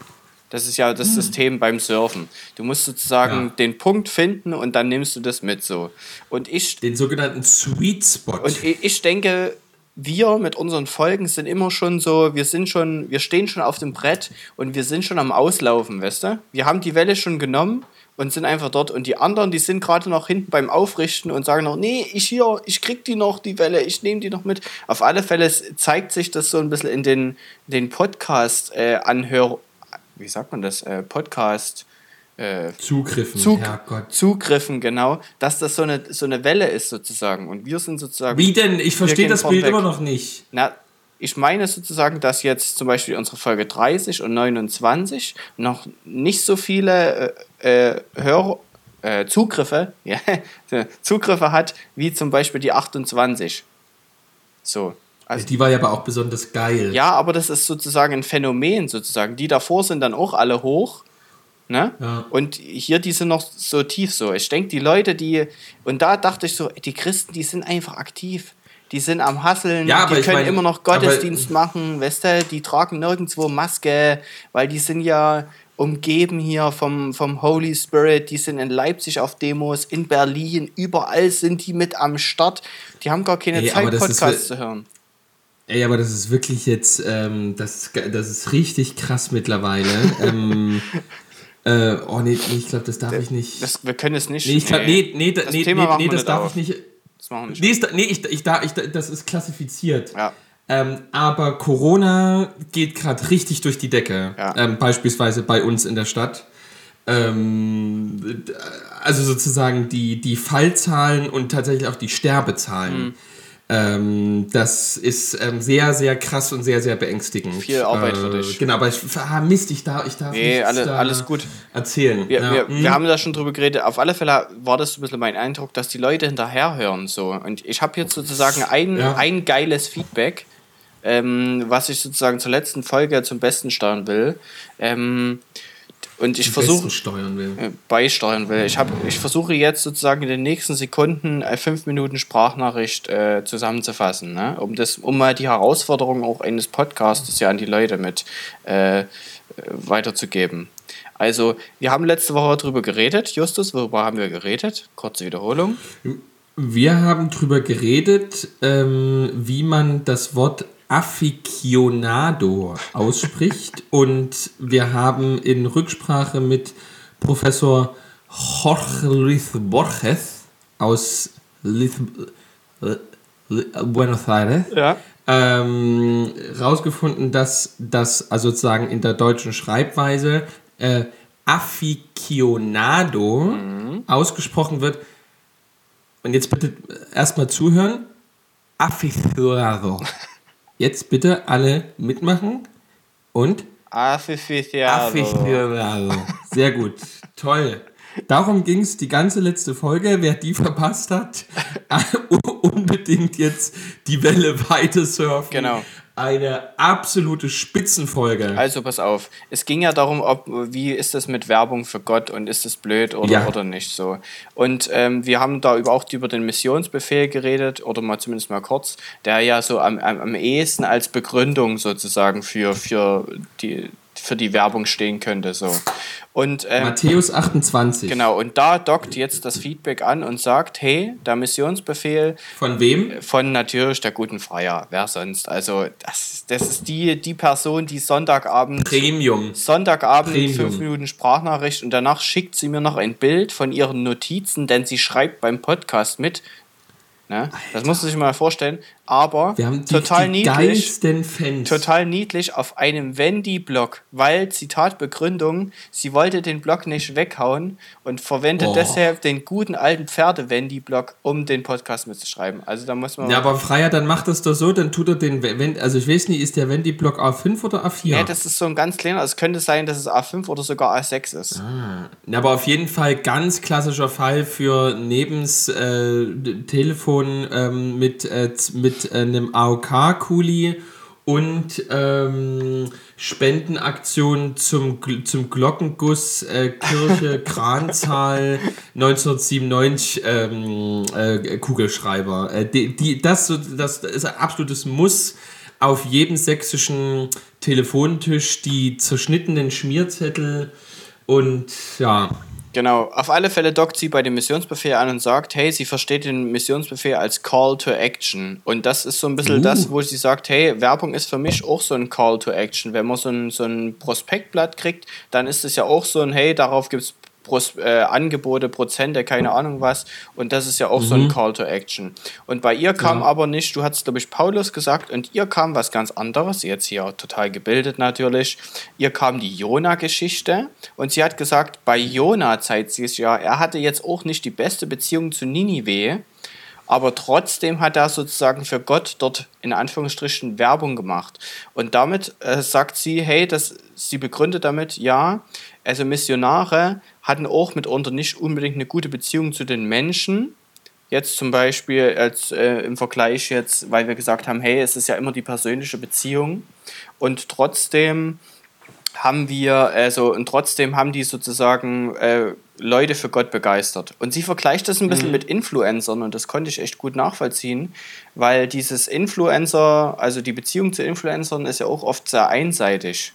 [SPEAKER 1] Das ist ja das System beim Surfen. Du musst sozusagen
[SPEAKER 2] Ja.
[SPEAKER 1] den Punkt finden und dann nimmst du das mit so. Und ich,
[SPEAKER 2] den sogenannten Sweet Spot.
[SPEAKER 1] und ich, denke, wir mit unseren Folgen sind immer schon so, wir sind schon, wir stehen schon auf dem Brett und wir sind schon am Auslaufen, weißt du? Wir haben die Welle schon genommen und sind einfach dort und die anderen, die sind gerade noch hinten beim Aufrichten und sagen noch, nee, ich hier, ich krieg die noch, die Welle, ich nehme die noch mit. Auf alle Fälle zeigt sich das so ein bisschen in den, den Podcast-Anhör, wie sagt man das, äh, Podcast, äh,
[SPEAKER 2] Zugriffen,
[SPEAKER 1] Zug
[SPEAKER 2] Herrgott.
[SPEAKER 1] Zugriffen, genau, dass das so eine, so eine Welle ist sozusagen und wir sind sozusagen...
[SPEAKER 2] Wie denn? Ich verstehe das Bild
[SPEAKER 1] weg.
[SPEAKER 2] immer noch nicht.
[SPEAKER 1] Na, ich meine sozusagen, dass jetzt zum Beispiel unsere Folge 30 und 29 noch nicht so viele äh, äh, Hör äh, Zugriffe, Zugriffe hat, wie zum Beispiel die 28. So. Also,
[SPEAKER 2] Die war ja aber auch besonders geil.
[SPEAKER 1] ja, aber das ist sozusagen ein Phänomen sozusagen. Die davor sind dann auch alle hoch. Ne?
[SPEAKER 2] Ja.
[SPEAKER 1] Und hier, die sind noch so tief so. Ich denke, die Leute, die. Und da dachte ich so, die Christen, die sind einfach aktiv. Die sind am Hasseln,
[SPEAKER 2] Ja, aber
[SPEAKER 1] die können
[SPEAKER 2] meine-
[SPEAKER 1] immer noch
[SPEAKER 2] aber-
[SPEAKER 1] Gottesdienst machen, weißt du, die tragen nirgendwo Maske, weil die sind ja umgeben hier vom, vom Holy Spirit, die sind in Leipzig auf Demos, in Berlin, überall sind die mit am Start. Die haben gar keine
[SPEAKER 2] Ey,
[SPEAKER 1] Zeit,
[SPEAKER 2] aber ist
[SPEAKER 1] Podcasts zu hören.
[SPEAKER 2] Ey, aber das ist wirklich jetzt, ähm, das, das ist richtig krass mittlerweile. ähm, äh, oh nee, nee ich glaube, das darf ich nicht.
[SPEAKER 1] Das, wir können es nicht.
[SPEAKER 2] nee, ich glaub, nee, nee, da-
[SPEAKER 1] das
[SPEAKER 2] nee,
[SPEAKER 1] Thema
[SPEAKER 2] nee, nee das darf
[SPEAKER 1] auf.
[SPEAKER 2] ich nicht.
[SPEAKER 1] Das machen wir nicht.
[SPEAKER 2] Nee, ist, nee ich, ich, da, ich, da- das ist klassifiziert.
[SPEAKER 1] Ja.
[SPEAKER 2] Ähm, aber Corona geht gerade richtig durch die Decke.
[SPEAKER 1] Ja.
[SPEAKER 2] Ähm, beispielsweise bei uns in der Stadt. Ähm, also sozusagen die, die Fallzahlen und tatsächlich auch die Sterbezahlen.
[SPEAKER 1] Mhm.
[SPEAKER 2] Ähm, das ist ähm, sehr, sehr krass und sehr, sehr beängstigend.
[SPEAKER 1] Viel Arbeit
[SPEAKER 2] äh,
[SPEAKER 1] für dich.
[SPEAKER 2] Genau, aber ich, ah, Mist, ich darf, ich darf
[SPEAKER 1] Nee, alle-
[SPEAKER 2] da
[SPEAKER 1] alles gut.
[SPEAKER 2] erzählen.
[SPEAKER 1] Wir,
[SPEAKER 2] ja.
[SPEAKER 1] wir,
[SPEAKER 2] hm.
[SPEAKER 1] wir haben da schon drüber geredet. Auf alle Fälle war das so ein bisschen mein Eindruck, dass die Leute hinterherhören. So. Und ich habe jetzt sozusagen ein,
[SPEAKER 2] Ja.
[SPEAKER 1] ein geiles Feedback, ähm, was ich sozusagen zur letzten Folge zum Besten steuern will. Ähm, und ich versuche äh, beisteuern will. Ich, hab, ich versuche jetzt sozusagen in den nächsten Sekunden äh, fünf Minuten Sprachnachricht äh, zusammenzufassen, ne? um, das, um mal die Herausforderung auch eines Podcasts ja an die Leute mit äh, weiterzugeben. Also, wir haben letzte Woche darüber geredet. Justus, worüber haben wir geredet? Kurze Wiederholung.
[SPEAKER 2] Wir haben drüber geredet, ähm, wie man das Wort Aficionado ausspricht und wir haben in Rücksprache mit Professor Jorge Luis Borges aus äh, Buenos Aires
[SPEAKER 1] Ja.
[SPEAKER 2] ähm, rausgefunden, dass das also sozusagen in der deutschen Schreibweise äh, Aficionado ausgesprochen wird. Und jetzt bitte erstmal zuhören. Aficionado. Jetzt bitte alle mitmachen und
[SPEAKER 1] Aficionado.
[SPEAKER 2] Aficionado. Sehr gut. Toll. Darum ging es die ganze letzte Folge. Wer die verpasst hat, unbedingt jetzt die Welle weiter surfen.
[SPEAKER 1] Genau.
[SPEAKER 2] Eine absolute Spitzenfolge.
[SPEAKER 1] Also pass auf, es ging ja darum, ob wie ist das mit Werbung für Gott und ist das blöd oder,
[SPEAKER 2] Ja.
[SPEAKER 1] oder nicht so. Und ähm, wir haben da über, auch über den Missionsbefehl geredet oder mal zumindest mal kurz, der ja so am, am, am ehesten als Begründung sozusagen für, für die, für die Werbung stehen könnte. So. Und, ähm,
[SPEAKER 2] Matthäus 28.
[SPEAKER 1] Genau, und da dockt jetzt das Feedback an und sagt, hey, der Missionsbefehl
[SPEAKER 2] Von wem?
[SPEAKER 1] von natürlich der guten Freier, wer sonst. Also das, das ist die, die Person, die Sonntagabend
[SPEAKER 2] Premium.
[SPEAKER 1] Sonntagabend
[SPEAKER 2] Premium.
[SPEAKER 1] fünf Minuten Sprachnachricht und danach schickt sie mir noch ein Bild von ihren Notizen, denn sie schreibt beim Podcast mit. Ne? Das musst du sich mal vorstellen. Aber
[SPEAKER 2] die,
[SPEAKER 1] total
[SPEAKER 2] die
[SPEAKER 1] niedlich. Total niedlich auf einem Wendy-Blog, weil, Zitat Begründung, sie wollte den Blog nicht weghauen und verwendet
[SPEAKER 2] Oh.
[SPEAKER 1] deshalb den guten alten Pferde-Wendy-Blog, um den Podcast mitzuschreiben. Also da muss man.
[SPEAKER 2] Ja, aber Freier, dann macht das doch so, dann tut er den, wenn, also ich weiß nicht, ist der Wendy-Block A5 oder A4?
[SPEAKER 1] Ja, das ist so ein ganz kleiner. Es könnte sein, dass es A5 oder sogar A6 ist.
[SPEAKER 2] Ja, aber auf jeden Fall ganz klassischer Fall für nebens äh, Telefon ähm, mit, äh, z- mit äh, einem AOK-Kuli und ähm, Spendenaktion zum, zum Glockenguss äh, Kirche Kranzahl 1997 ähm, äh, Kugelschreiber. Äh, die, die, das, das ist ein absolutes Muss auf jedem sächsischen Telefontisch die zerschnittenen Schmierzettel und ja.
[SPEAKER 1] Genau, auf alle Fälle dockt sie bei dem Missionsbefehl an und sagt, hey, sie versteht den Missionsbefehl als Call to Action. Und das ist so ein bisschen
[SPEAKER 2] Uh.
[SPEAKER 1] das, wo sie sagt, hey, Werbung ist für mich auch so ein Call to Action. Wenn man so ein, so ein Prospektblatt kriegt, dann ist es ja auch so ein, hey, darauf gibt es Pros äh, Angebote, Prozente, keine Ahnung was. Und das ist ja auch so ein Call to Action. Und bei ihr kam
[SPEAKER 2] Ja.
[SPEAKER 1] aber nicht, du hast glaube ich Paulus gesagt, und ihr kam was ganz anderes, jetzt hier total gebildet natürlich. Ihr kam die Jona-Geschichte und sie hat gesagt, bei Jona zeigt sie es ja, er hatte jetzt auch nicht die beste Beziehung zu Ninive, aber trotzdem hat er sozusagen für Gott dort in Anführungsstrichen Werbung gemacht. Und damit äh, sagt sie, hey, das, sie begründet damit, ja, also Missionare hatten auch mitunter nicht unbedingt eine gute Beziehung zu den Menschen. Jetzt zum Beispiel als, äh, im Vergleich jetzt, weil wir gesagt haben, hey, es ist ja immer die persönliche Beziehung. Und trotzdem haben wir, also, und trotzdem haben die sozusagen äh, Leute für Gott begeistert. Und sie vergleicht das ein bisschen mit Influencern und das konnte ich echt gut nachvollziehen, weil dieses Influencer, also die Beziehung zu Influencern ist ja auch oft sehr einseitig.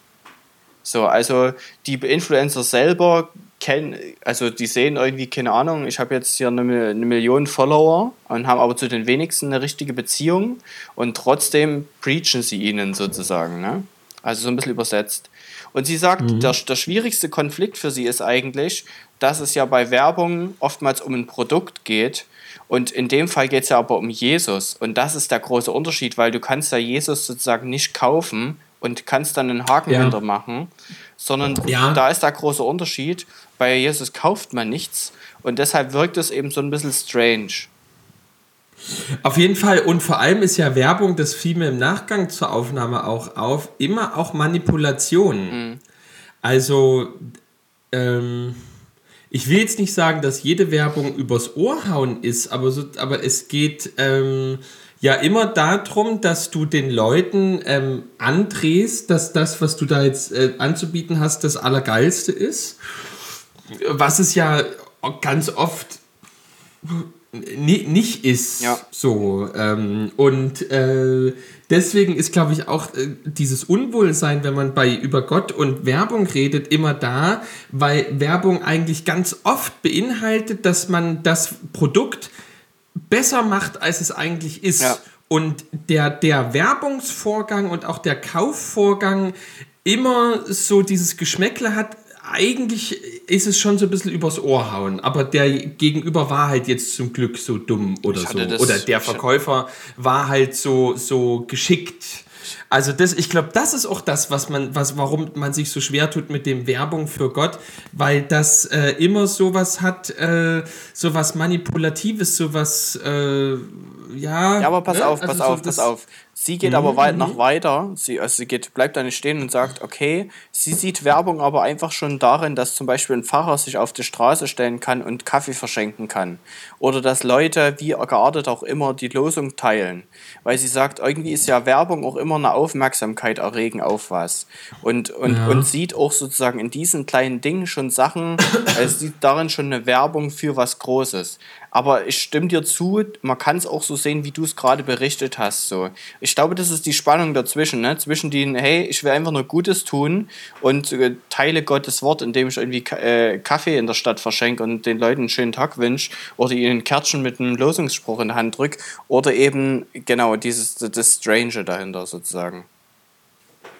[SPEAKER 1] So, also die Influencer selber kennen, also die sehen irgendwie, keine Ahnung, ich habe jetzt hier eine, eine Million Follower und haben aber zu den wenigsten eine richtige Beziehung und trotzdem preachen sie ihnen sozusagen, ne? Also so ein bisschen übersetzt. Und sie sagt, der, der schwierigste Konflikt für sie ist eigentlich, dass es ja bei Werbung oftmals um ein Produkt geht. Und in dem Fall geht es ja aber um Jesus. Und das ist der große Unterschied, weil du kannst ja Jesus sozusagen nicht kaufen und kannst dann einen Haken
[SPEAKER 2] Ja.
[SPEAKER 1] hintermachen, sondern
[SPEAKER 2] Ja.
[SPEAKER 1] da ist der große Unterschied. Bei Jesus kauft man nichts und deshalb wirkt es eben so ein bisschen strange.
[SPEAKER 2] Auf jeden Fall und vor allem ist ja Werbung, das fiel mir im Nachgang zur Aufnahme auch auf, immer auch Manipulation. Also, ähm, ich will jetzt nicht sagen, dass jede Werbung übers Ohr hauen ist, aber, so, aber es geht ähm, ja immer darum, dass du den Leuten ähm, andrehst, dass das, was du da jetzt äh, anzubieten hast, das Allergeilste ist. Was es ja ganz oft nicht ist
[SPEAKER 1] Ja.
[SPEAKER 2] so. Ähm, und äh, deswegen ist, glaube ich, auch äh, dieses Unwohlsein, wenn man bei über Gott und Werbung redet, immer da, weil Werbung eigentlich ganz oft beinhaltet, dass man das Produkt besser macht, als es eigentlich ist.
[SPEAKER 1] Ja.
[SPEAKER 2] Und der, der Werbungsvorgang und auch der Kaufvorgang immer so dieses Geschmäckle hat, eigentlich ist es schon so ein bisschen übers Ohr hauen, aber der Gegenüber war halt jetzt zum Glück so dumm oder so.
[SPEAKER 1] das-
[SPEAKER 2] oder der Verkäufer war halt so, so geschickt. Also das, ich glaube, das ist auch das, was man, was, warum man sich so schwer tut mit dem Werbung für Gott, weil das äh, immer sowas hat, äh, sowas Manipulatives, sowas, äh, ja.
[SPEAKER 1] Ja, aber pass
[SPEAKER 2] ne?
[SPEAKER 1] auf,
[SPEAKER 2] Also
[SPEAKER 1] pass
[SPEAKER 2] so
[SPEAKER 1] auf,
[SPEAKER 2] das-
[SPEAKER 1] pass auf. Sie geht
[SPEAKER 2] Mhm,
[SPEAKER 1] aber weit noch weiter. Sie, also sie geht, bleibt da nicht stehen und sagt, okay, sie sieht Werbung aber einfach schon darin, dass zum Beispiel ein Pfarrer sich auf die Straße stellen kann und Kaffee verschenken kann. Oder dass Leute, wie geartet auch immer, die Losung teilen. Weil sie sagt, irgendwie ist ja Werbung auch immer eine Aufmerksamkeit erregen auf was. Und, und,
[SPEAKER 2] Ja.
[SPEAKER 1] und sieht auch sozusagen in diesen kleinen Dingen schon Sachen, es sieht darin schon eine Werbung für was Großes. Aber ich stimme dir zu, man kann es auch so sehen, wie du es gerade berichtet hast. So. ich glaube, das ist die Spannung dazwischen, ne? Zwischen den, hey, ich will einfach nur Gutes tun und äh, teile Gottes Wort, indem ich irgendwie äh, Kaffee in der Stadt verschenke und den Leuten einen schönen Tag wünsche oder ihnen ein Kärtchen mit einem Losungsspruch in die Hand drücke oder eben, genau, dieses, das Strange dahinter sozusagen.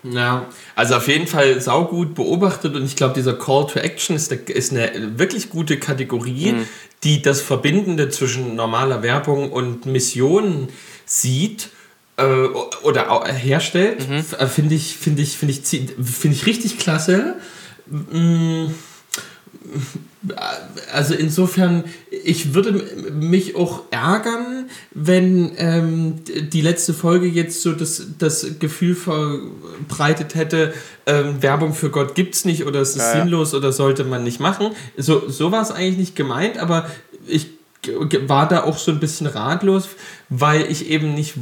[SPEAKER 2] Ja, also auf jeden Fall saugut beobachtet und ich glaube, dieser Call to Action ist, eine, ist eine wirklich gute Kategorie, mhm. die das Verbindende zwischen normaler Werbung und Mission sieht äh, oder herstellt. Mhm. Finde ich, finde ich, finde ich, finde ich richtig klasse. Mhm also insofern, ich würde mich auch ärgern, wenn ähm, die letzte Folge jetzt so das, das Gefühl verbreitet hätte, ähm, Werbung für Gott gibt es nicht oder es ist ja, sinnlos oder sollte man nicht machen. So, so war es eigentlich nicht gemeint, aber ich war da auch so ein bisschen ratlos, weil ich eben nicht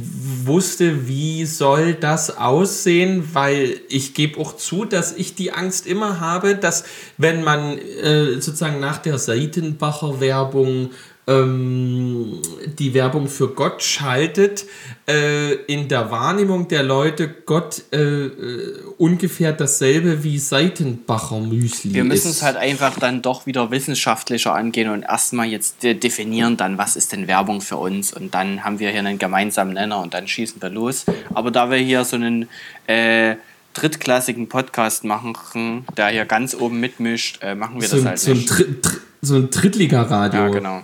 [SPEAKER 2] wusste, wie soll das aussehen, weil ich gebe auch zu, dass ich die Angst immer habe, dass wenn man äh, sozusagen nach der Seitenbacher Werbung ähm, die Werbung für Gott schaltet, äh, in der Wahrnehmung der Leute Gott äh, äh, ungefähr dasselbe wie Seitenbacher Müsli
[SPEAKER 1] Wir müssen es halt einfach dann doch wieder wissenschaftlicher angehen und erstmal jetzt definieren dann, was ist denn Werbung für uns? Und dann haben wir hier einen gemeinsamen Nenner und dann schießen wir los. Aber da wir hier so einen äh, drittklassigen Podcast machen, der hier ganz oben mitmischt, äh, machen wir so, das halt
[SPEAKER 2] so
[SPEAKER 1] nicht.
[SPEAKER 2] Ein so ein Drittliga-Radio.
[SPEAKER 1] Ja, genau.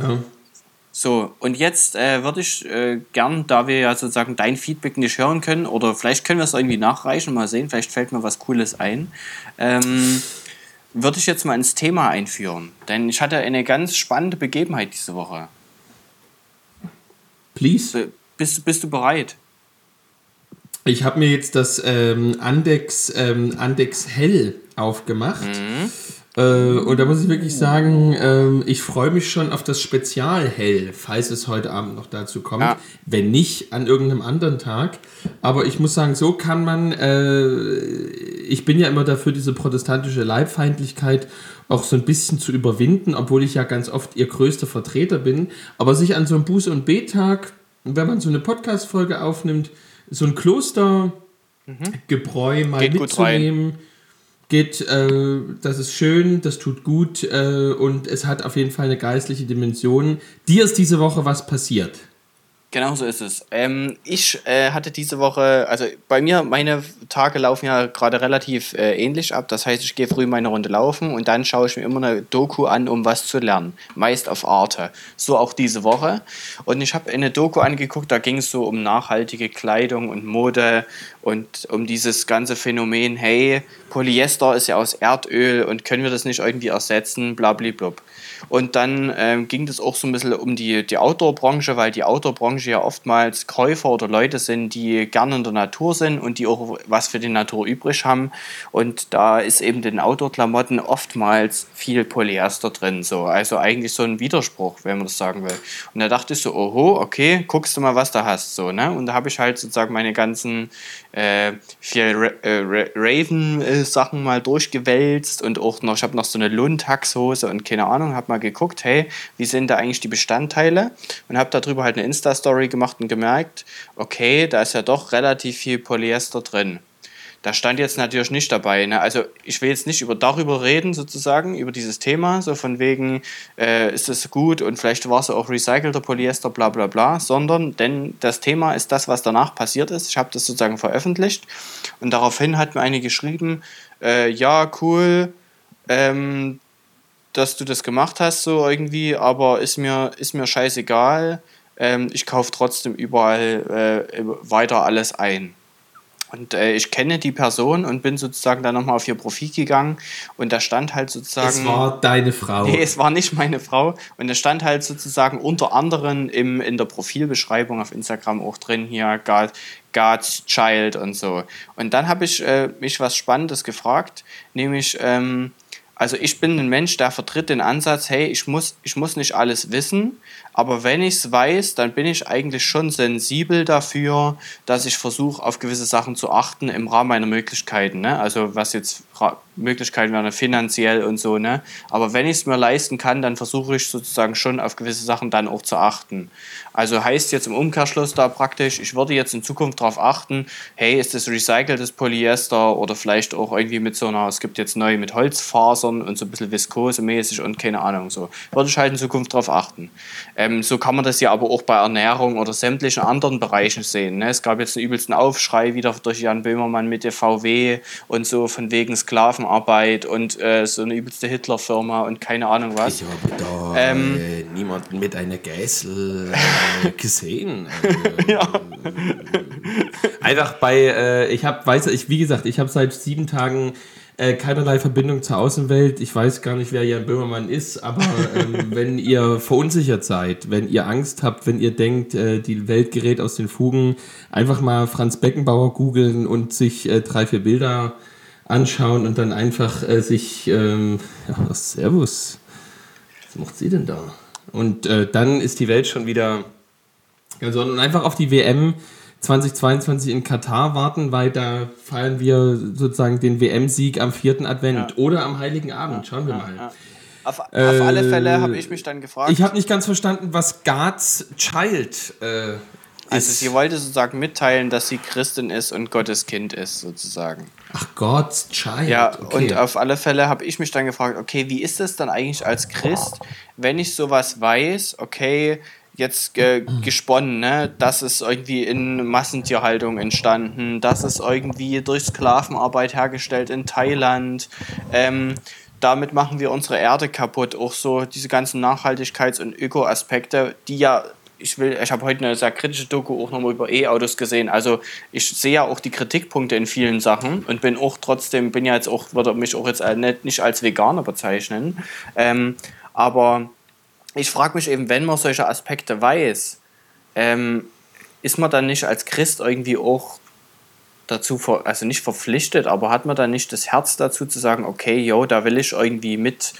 [SPEAKER 1] Ja. So, und jetzt äh, würde ich äh, gern, da wir ja sozusagen dein Feedback nicht hören können, oder vielleicht können wir es irgendwie nachreichen, mal sehen, vielleicht fällt mir was Cooles ein, ähm, würde ich jetzt mal ins Thema einführen. Denn ich hatte eine ganz spannende Begebenheit diese Woche.
[SPEAKER 2] Please.
[SPEAKER 1] Bist, bist du bereit?
[SPEAKER 2] Ich habe mir jetzt das ähm, Andex, ähm, Andex Hell aufgemacht. Mhm. Äh, und da muss ich wirklich sagen, äh, ich freue mich schon auf das Spezialhell, falls es heute Abend noch dazu kommt. Ja. Wenn nicht, an irgendeinem anderen Tag. Aber ich muss sagen, so kann man, äh, ich bin ja immer dafür, diese protestantische Leibfeindlichkeit auch so ein bisschen zu überwinden, obwohl ich ja ganz oft ihr größter Vertreter bin. Aber sich an so einem Buß- und Bettag, wenn man so eine Podcast-Folge aufnimmt, so ein Klostergebräu mal Geht mitzunehmen geht, äh, das ist schön, das tut gut äh, und es hat auf jeden Fall eine geistliche Dimension. Dir ist diese Woche was passiert?
[SPEAKER 1] Genau so ist es. Ähm, ich äh, hatte diese Woche, also bei mir, meine Tage laufen ja gerade relativ äh, ähnlich ab. Das heißt, ich gehe früh meine Runde laufen und dann schaue ich mir immer eine Doku an, um was zu lernen. Meist auf Arte. So auch diese Woche. Und ich habe eine Doku angeguckt, da ging es so um nachhaltige Kleidung und Mode und um dieses ganze Phänomen, hey, Polyester ist ja aus Erdöl und können wir das nicht irgendwie ersetzen, blablabla. Und dann ähm, ging das auch so ein bisschen um die, die Outdoor-Branche, weil die Outdoor-Branche ja oftmals Käufer oder Leute sind, die gerne in der Natur sind und die auch was für die Natur übrig haben. Und da ist eben den Outdoor-Klamotten oftmals viel Polyester drin. So. Also eigentlich so ein Widerspruch, wenn man das sagen will. Und da dachte ich so, oho, okay, guckst du mal, was du hast. So, ne? Und da habe ich halt sozusagen meine ganzen äh, vier Ra äh, Raven-Sachen mal durchgewälzt und auch noch, ich habe noch so eine Lundtax-Hose und keine Ahnung, habe mal geguckt, hey, wie sind da eigentlich die Bestandteile und habe darüber halt eine Insta-Story gemacht und gemerkt, okay, da ist ja doch relativ viel Polyester drin. Da stand jetzt natürlich nicht dabei. Ne? Also ich will jetzt nicht über darüber reden, sozusagen, über dieses Thema, so von wegen, äh, ist es gut und vielleicht war es auch recycelter Polyester, bla bla bla, sondern denn das Thema ist das, was danach passiert ist. Ich habe das sozusagen veröffentlicht und daraufhin hat mir eine geschrieben, äh, ja, cool, ähm, dass du das gemacht hast, so irgendwie, aber ist mir, ist mir scheißegal. Ähm, ich kaufe trotzdem überall äh, weiter alles ein. Und äh, ich kenne die Person und bin sozusagen dann nochmal auf ihr Profil gegangen und da stand halt sozusagen. Es
[SPEAKER 2] war deine Frau.
[SPEAKER 1] Nee, es war nicht meine Frau. Und da stand halt sozusagen unter anderem im, in der Profilbeschreibung auf Instagram auch drin hier God, God's Child und so. Und dann habe ich äh, mich was Spannendes gefragt, nämlich. Ähm, also ich bin ein Mensch, der vertritt den Ansatz, hey, ich muss, ich muss nicht alles wissen, aber wenn ich es weiß, dann bin ich eigentlich schon sensibel dafür, dass ich versuche, auf gewisse Sachen zu achten im Rahmen meiner Möglichkeiten. Ne? Also was jetzt Möglichkeiten wären finanziell und so. Ne? Aber wenn ich es mir leisten kann, dann versuche ich sozusagen schon auf gewisse Sachen dann auch zu achten. Also heißt jetzt im Umkehrschluss da praktisch, ich würde jetzt in Zukunft darauf achten, hey, ist das recyceltes Polyester oder vielleicht auch irgendwie mit so einer, es gibt jetzt neu mit Holzfasern und so ein bisschen viskosemäßig und keine Ahnung so. Würde ich halt in Zukunft darauf achten. Ähm, so kann man das ja aber auch bei Ernährung oder sämtlichen anderen Bereichen sehen. Ne? Es gab jetzt einen übelsten Aufschrei wieder durch Jan Böhmermann mit der VW und so von wegen Sklavenarbeit und äh, so eine übelste Hitlerfirma und keine Ahnung was.
[SPEAKER 3] Ich habe da ähm, äh, niemanden mit einer Geißel äh, gesehen. Also, ja.
[SPEAKER 2] Einfach bei, äh, ich habe, weiß ich, wie gesagt, ich habe seit sieben Tagen äh, keinerlei Verbindung zur Außenwelt. Ich weiß gar nicht, wer Jan Böhmermann ist, aber ähm, wenn ihr verunsichert seid, wenn ihr Angst habt, wenn ihr denkt, äh, die Welt gerät aus den Fugen, einfach mal Franz Beckenbauer googeln und sich äh, drei, vier Bilder anschauen und dann einfach äh, sich, ähm, ja, Servus, was macht sie denn da? Und äh, dann ist die Welt schon wieder, also und einfach auf die WM 2022 in Katar warten, weil da feiern wir sozusagen den WM-Sieg am vierten Advent ja. oder am Heiligen Abend. Schauen wir mal. Ja.
[SPEAKER 1] Auf, auf äh, alle Fälle habe ich mich dann gefragt.
[SPEAKER 2] Ich habe nicht ganz verstanden, was God's Child äh,
[SPEAKER 1] also sie wollte sozusagen mitteilen, dass sie Christin ist und Gottes Kind ist, sozusagen.
[SPEAKER 2] Ach, God's Child.
[SPEAKER 1] Ja, okay. und auf alle Fälle habe ich mich dann gefragt, okay, wie ist es dann eigentlich als Christ, wenn ich sowas weiß, okay, jetzt äh, gesponnen, ne? Das ist irgendwie in Massentierhaltung entstanden, das ist irgendwie durch Sklavenarbeit hergestellt in Thailand. Ähm, damit machen wir unsere Erde kaputt. Auch so diese ganzen Nachhaltigkeits- und Öko-Aspekte, die ja ich will, ich habe heute eine sehr kritische Doku auch nochmal über E-Autos gesehen. Also ich sehe ja auch die Kritikpunkte in vielen Sachen und bin auch trotzdem, bin ja jetzt auch, würde mich auch jetzt nicht, nicht als Veganer bezeichnen. Ähm, aber ich frage mich eben, wenn man solche Aspekte weiß, ähm, ist man dann nicht als Christ irgendwie auch dazu, also nicht verpflichtet, aber hat man dann nicht das Herz dazu zu sagen, okay, yo, da will ich irgendwie mit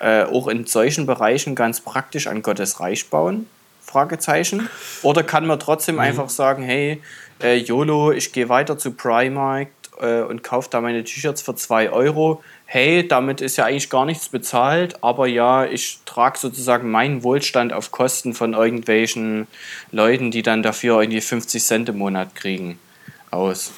[SPEAKER 1] äh, auch in solchen Bereichen ganz praktisch an Gottes Reich bauen? Fragezeichen. Oder kann man trotzdem mhm. einfach sagen, hey, äh, YOLO, ich gehe weiter zu Primark äh, und kaufe da meine T-Shirts für 2 Euro hey, damit ist ja eigentlich gar nichts bezahlt, aber ja, ich trage sozusagen meinen Wohlstand auf Kosten von irgendwelchen Leuten, die dann dafür irgendwie 50 Cent im Monat kriegen, aus.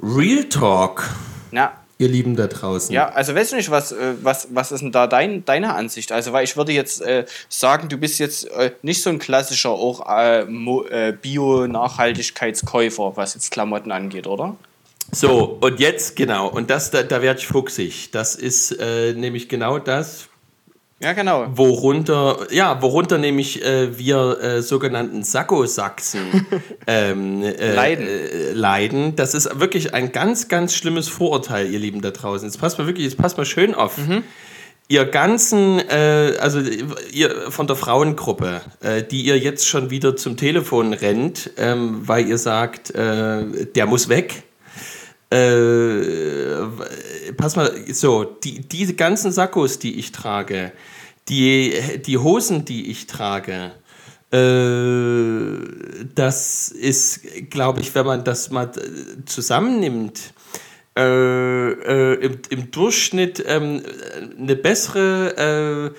[SPEAKER 2] Real Talk.
[SPEAKER 1] Ja.
[SPEAKER 2] Ihr Lieben da draußen.
[SPEAKER 1] Ja, also weißt du nicht, was, äh, was, was ist denn da dein, deine Ansicht? Also, weil ich würde jetzt äh, sagen, du bist jetzt äh, nicht so ein klassischer auch äh, äh Bio-Nachhaltigkeitskäufer, was jetzt Klamotten angeht, oder?
[SPEAKER 2] So, und jetzt, genau, und das, da, da werde ich fuchsig. Das ist äh, nämlich genau das,
[SPEAKER 1] ja, genau.
[SPEAKER 2] Worunter, ja, worunter nämlich äh, wir äh, sogenannten Sakko-Sachsen ähm, äh, leiden. Äh, leiden. Das ist wirklich ein ganz, ganz schlimmes Vorurteil, ihr Lieben da draußen. Jetzt passt mal wirklich, jetzt passt mal schön auf. Mhm. Ihr ganzen, äh, also ihr von der Frauengruppe, äh, die ihr jetzt schon wieder zum Telefon rennt, ähm, weil ihr sagt, der muss weg äh, pass mal, so, die, diese ganzen Sakkos, die ich trage, die, die Hosen, die ich trage, äh, das ist, glaube ich, wenn man das mal zusammennimmt, äh, äh, im, im, Durchschnitt ähm, eine bessere äh,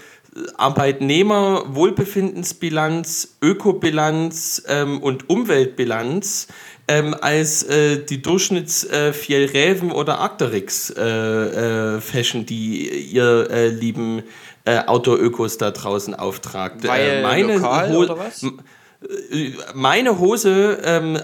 [SPEAKER 2] Arbeitnehmer-Wohlbefindensbilanz, Ökobilanz ähm, und Umweltbilanz ähm, als äh, die Durchschnitts äh, Fjellräven oder Arcteryx äh, äh, Fashion, die ihr äh, lieben äh, Outdoor-Ökos da draußen auftragt.
[SPEAKER 1] Äh, Weil meine lokal oder was?
[SPEAKER 2] Meine Hose, ähm,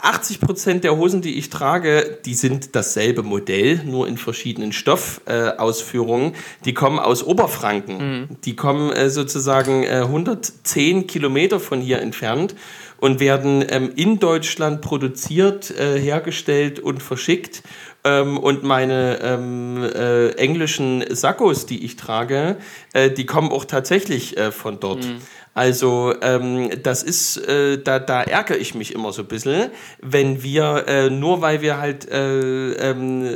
[SPEAKER 2] 80% der Hosen, die ich trage, die sind dasselbe Modell, nur in verschiedenen Stoffausführungen. Äh, die kommen aus Oberfranken. Mhm. Die kommen äh, sozusagen äh, 110 Kilometer von hier entfernt und werden ähm, in Deutschland produziert, äh, hergestellt und verschickt. Ähm, und meine ähm, äh, englischen Sakkos, die ich trage, äh, die kommen auch tatsächlich von dort. Mhm. Also ähm, das ist, äh, da, da ärgere ich mich immer so ein bisschen, wenn wir, äh, nur weil wir halt äh, ähm,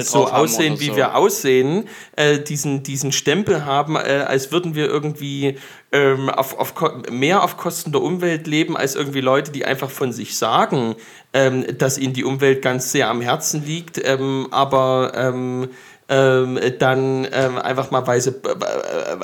[SPEAKER 2] so aussehen, wie
[SPEAKER 1] so.
[SPEAKER 2] wir aussehen, äh, diesen, diesen Stempel haben, äh, als würden wir irgendwie ähm, auf, auf, mehr auf Kosten der Umwelt leben, als irgendwie Leute, die einfach von sich sagen, ähm, dass ihnen die Umwelt ganz sehr am Herzen liegt, ähm, aber ähm, dann ähm, einfach mal, weil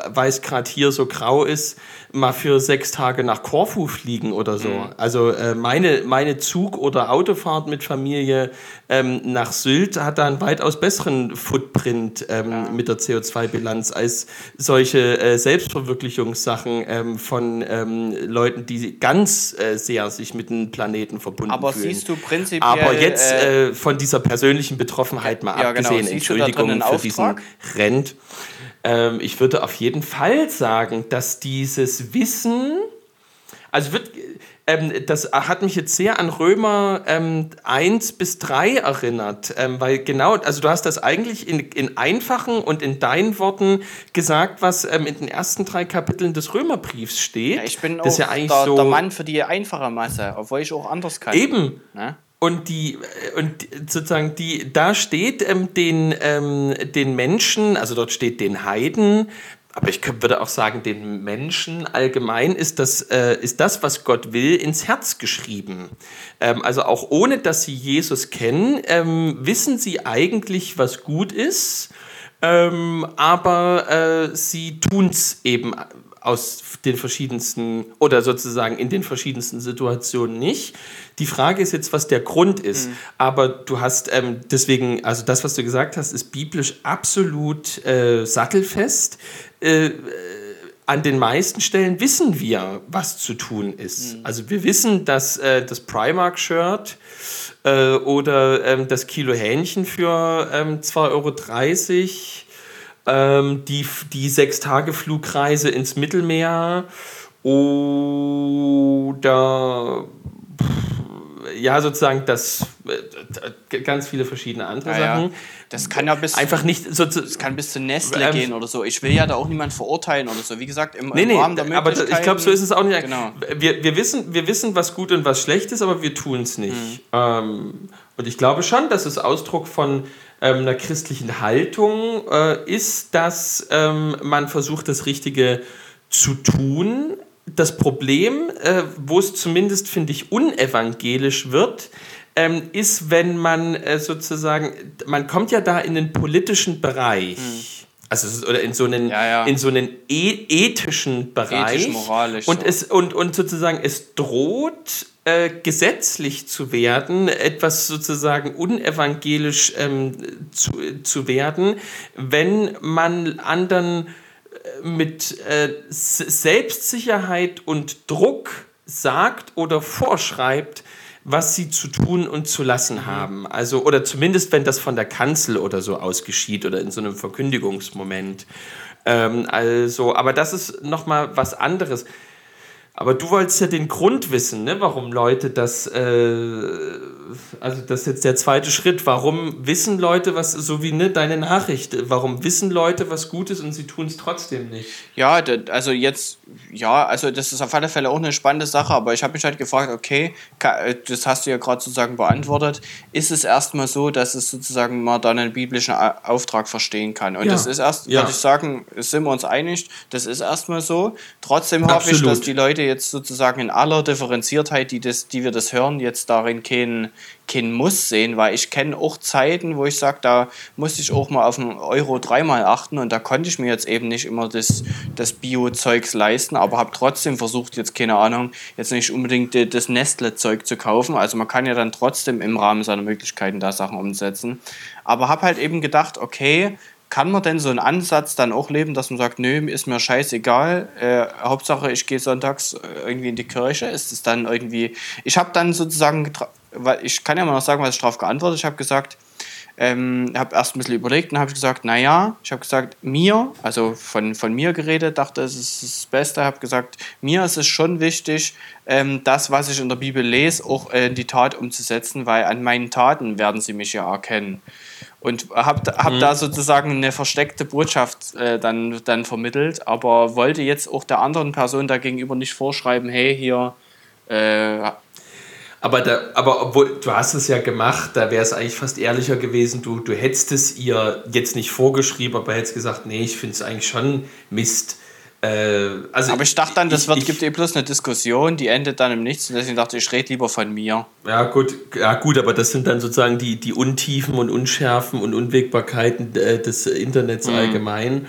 [SPEAKER 2] weil es gerade hier so grau ist, mal für sechs Tage nach Korfu fliegen oder so. Also äh, meine, meine Zug- oder Autofahrt mit Familie ähm, nach Sylt hat da einen weitaus besseren Footprint ähm, mit der CO2-Bilanz als solche äh, Selbstverwirklichungssachen ähm, von ähm, Leuten, die ganz äh, sehr sich mit dem Planeten verbunden
[SPEAKER 1] Aber
[SPEAKER 2] fühlen.
[SPEAKER 1] siehst du prinzipiell.
[SPEAKER 2] Aber jetzt
[SPEAKER 1] äh,
[SPEAKER 2] äh, von dieser persönlichen Betroffenheit mal
[SPEAKER 1] Ja, genau.
[SPEAKER 2] abgesehen,
[SPEAKER 1] drin
[SPEAKER 2] Entschuldigung für diesen? Rent. Ähm, ich würde auf jeden Fall sagen, dass dieses Wissen, also wird, ähm, das hat mich jetzt sehr an Römer ähm, 1 bis 3 erinnert, ähm, weil genau, also du hast das eigentlich in, in einfachen und in deinen Worten gesagt, was ähm, in den ersten drei Kapiteln des Römerbriefs steht.
[SPEAKER 1] ja, ich bin
[SPEAKER 2] das
[SPEAKER 1] auch
[SPEAKER 2] ja eigentlich
[SPEAKER 1] der,
[SPEAKER 2] so
[SPEAKER 1] der Mann für die einfache Masse, obwohl ich auch anders kann.
[SPEAKER 2] eben.
[SPEAKER 1] Ne?
[SPEAKER 2] Und die und sozusagen die da steht ähm, den ähm, den Menschen, also dort steht den Heiden, aber ich würde auch sagen den Menschen allgemein ist das äh, ist das was Gott will ins Herz geschrieben. Ähm, also auch ohne dass sie Jesus kennen, ähm, wissen sie eigentlich was gut ist, ähm, aber äh, sie tun's eben aus den verschiedensten oder sozusagen in den verschiedensten Situationen nicht. Die Frage ist jetzt, was der Grund ist. Aber du hast ähm, deswegen, also das, was du gesagt hast, ist biblisch absolut äh, sattelfest. Äh, äh, an den meisten Stellen wissen wir, was zu tun ist. Also wir wissen, dass äh, das Primark-Shirt äh, oder ähm, das Kilo Hähnchen für ähm, 2,30 Euro ähm, die, die Sechs-Tage-Flugreise ins Mittelmeer oder ja, sozusagen das äh, ganz viele verschiedene andere
[SPEAKER 1] Ja, ja.
[SPEAKER 2] Sachen.
[SPEAKER 1] Das kann ja bis,
[SPEAKER 2] Einfach nicht so zu,
[SPEAKER 1] das kann bis zu Nestle
[SPEAKER 2] Ähm,
[SPEAKER 1] gehen oder so. Ich will ja da auch niemand verurteilen oder so. Wie gesagt, im,
[SPEAKER 2] Nee,
[SPEAKER 1] im
[SPEAKER 2] nee,
[SPEAKER 1] Rahmen der
[SPEAKER 2] aber
[SPEAKER 1] Möglichkeiten.
[SPEAKER 2] ich glaube, so ist es auch nicht.
[SPEAKER 1] Genau.
[SPEAKER 2] Wir, wir, wissen, wir wissen, was gut und was schlecht ist, aber wir tun es nicht.
[SPEAKER 1] Mhm.
[SPEAKER 2] Ähm, und ich glaube schon, dass es Ausdruck von ähm, einer christlichen Haltung äh, ist, dass ähm, man versucht, das Richtige zu tun. Das Problem, äh, wo es zumindest, finde ich, unevangelisch wird, ähm, ist, wenn man äh, sozusagen, man kommt ja da in den politischen Bereich. Also ist- oder in so einen.
[SPEAKER 1] Ja, ja.
[SPEAKER 2] in so einen e ethischen Bereich.
[SPEAKER 1] Ethisch-moralisch
[SPEAKER 2] Und
[SPEAKER 1] so.
[SPEAKER 2] es und, und sozusagen es droht äh, gesetzlich zu werden, etwas sozusagen unevangelisch ähm, zu, zu werden, wenn man anderen äh, mit äh, Selbstsicherheit und Druck sagt oder vorschreibt, was sie zu tun und zu lassen haben. Also, oder zumindest, wenn das von der Kanzel oder so ausgeschieht oder in so einem Verkündigungsmoment. Ähm, also, aber das ist nochmal was anderes. Aber du wolltest ja den Grund wissen, ne, warum Leute das, äh, also das ist jetzt der zweite Schritt, warum wissen Leute was, so wie ne, deine Nachricht, warum wissen Leute was Gutes und sie tun es trotzdem nicht?
[SPEAKER 1] Ja, also jetzt, ja, also das ist auf alle Fälle auch eine spannende Sache, aber ich habe mich halt gefragt, okay, ka- äh, das hast du ja gerade sozusagen beantwortet, ist es erstmal so, dass es sozusagen man dann einen biblischen Auftrag verstehen kann? Und
[SPEAKER 2] Ja.
[SPEAKER 1] das ist erst,
[SPEAKER 2] Ja.
[SPEAKER 1] würde ich sagen, sind wir uns einig, das ist erstmal so. Trotzdem hoffe ich, dass die Leute jetzt sozusagen in aller Differenziertheit, die, das, die wir das hören, jetzt darin kein, kein Muss sehen, weil ich kenne auch Zeiten, wo ich sage, da musste ich auch mal auf einen Euro dreimal achten und da konnte ich mir jetzt eben nicht immer das, das Bio-Zeugs leisten, aber habe trotzdem versucht, jetzt keine Ahnung, jetzt nicht unbedingt das Nestle-Zeug zu kaufen. Also man kann ja dann trotzdem im Rahmen seiner Möglichkeiten da Sachen umsetzen. Aber habe halt eben gedacht, okay, kann man denn so einen Ansatz dann auch leben, dass man sagt, nö, ist mir scheißegal, äh, Hauptsache ich gehe sonntags äh, irgendwie in die Kirche, ist es dann irgendwie, ich habe dann sozusagen, weil ich kann ja mal noch sagen, was ich darauf geantwortet, ich habe gesagt, Ähm, habe erst ein bisschen überlegt und habe gesagt, naja, ich habe gesagt, mir, also von, von mir geredet, dachte, es ist das Beste, habe gesagt, mir ist es schon wichtig, ähm, das, was ich in der Bibel lese, auch äh, in die Tat umzusetzen, weil an meinen Taten werden sie mich ja erkennen. Und habe hab mhm. da sozusagen eine versteckte Botschaft äh, dann, dann vermittelt, aber wollte jetzt auch der anderen Person dagegenüber nicht vorschreiben, hey, hier, äh,
[SPEAKER 2] aber, da, aber obwohl, du hast es ja gemacht, da wäre es eigentlich fast ehrlicher gewesen, du, du hättest es ihr jetzt nicht vorgeschrieben, aber hättest gesagt, nee, ich finde es eigentlich schon Mist. Äh, also
[SPEAKER 1] aber ich dachte dann, das wird, ich, gibt eh bloß eine Diskussion, die endet dann im Nichts und deswegen dachte ich, ich rede lieber von mir.
[SPEAKER 2] Ja gut, ja gut, aber das sind dann sozusagen die, die Untiefen und Unschärfen und Unwägbarkeiten äh, des Internets mhm. allgemein.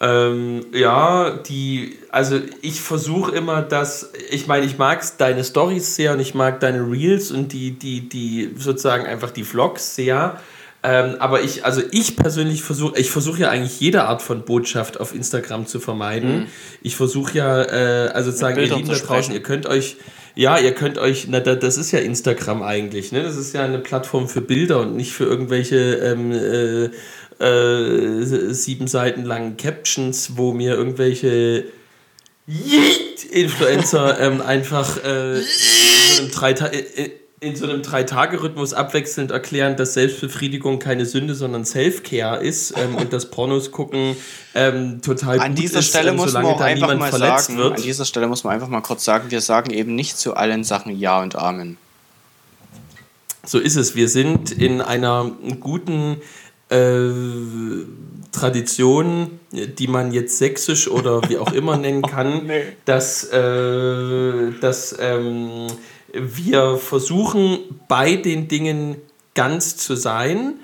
[SPEAKER 2] Ähm, ja, die, also ich versuche immer, dass, ich meine, ich mag deine Stories sehr und ich mag deine Reels und die, die, die sozusagen einfach die Vlogs sehr. Ähm, aber ich, also ich persönlich versuche, ich versuche ja eigentlich jede Art von Botschaft auf Instagram zu vermeiden. Mhm. Ich versuche ja, äh, also sozusagen, ihr Lieben da draußen, ihr könnt euch, ja, ihr könnt euch, na, das ist ja Instagram eigentlich, ne? Das ist ja eine Plattform für Bilder und nicht für irgendwelche ähm, äh, äh, sieben Seiten langen Captions, wo mir irgendwelche Influencer ähm, einfach äh, in so einem drei in so einem Drei-Tage-Rhythmus abwechselnd erklären, dass Selbstbefriedigung keine Sünde, sondern Self-Care ist ähm, und dass Pornos gucken ähm, total
[SPEAKER 1] an dieser ist, Stelle ähm, muss man auch einfach mal sagen, wird. An dieser Stelle muss man einfach mal kurz sagen, wir sagen eben nicht zu allen Sachen Ja und Amen.
[SPEAKER 2] So ist es. Wir sind in einer guten äh, Tradition, die man jetzt sächsisch oder wie auch immer nennen kann, nee. dass, äh, dass ähm, wir versuchen, bei den Dingen ganz zu sein,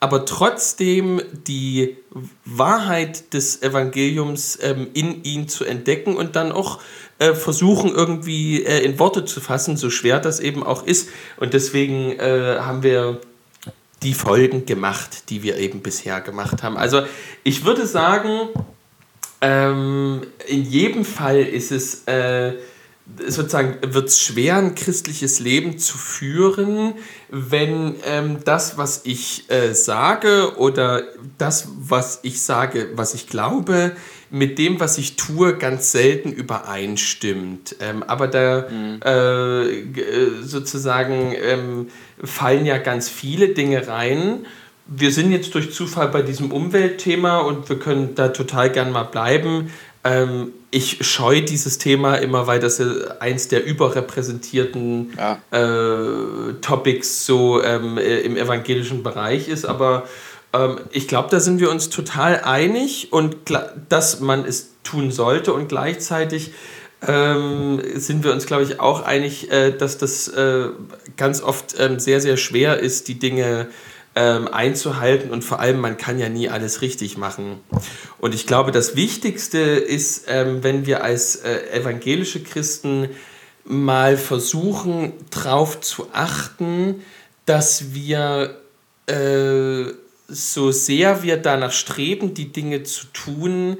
[SPEAKER 2] aber trotzdem die Wahrheit des Evangeliums ähm, in ihn zu entdecken und dann auch äh, versuchen, irgendwie äh, in Worte zu fassen, so schwer das eben auch ist. Und deswegen äh, haben wir die Folgen gemacht, die wir eben bisher gemacht haben. Also ich würde sagen, ähm, in jedem Fall ist es äh, sozusagen wird es schwer, ein christliches Leben zu führen, wenn ähm, das, was ich äh, sage oder das, was ich sage, was ich glaube, mit dem, was ich tue, ganz selten übereinstimmt. Ähm, aber da mhm. äh, sozusagen ähm, fallen ja ganz viele Dinge rein. Wir sind jetzt durch Zufall bei diesem Umweltthema und wir können da total gern mal bleiben. Ähm, ich scheue dieses Thema immer, weil das eins der überrepräsentierten ja. äh, Topics so ähm, äh, im evangelischen Bereich ist. Aber ähm, ich glaube, da sind wir uns total einig und dass man es tun sollte und gleichzeitig ähm, sind wir uns, glaube ich, auch einig, äh, dass das äh, ganz oft ähm, sehr, sehr schwer ist, die Dinge ähm, einzuhalten und vor allem, man kann ja nie alles richtig machen. Und ich glaube, das Wichtigste ist, ähm, wenn wir als äh, evangelische Christen mal versuchen, darauf zu achten, dass wir äh, so sehr wir danach streben, die Dinge zu tun,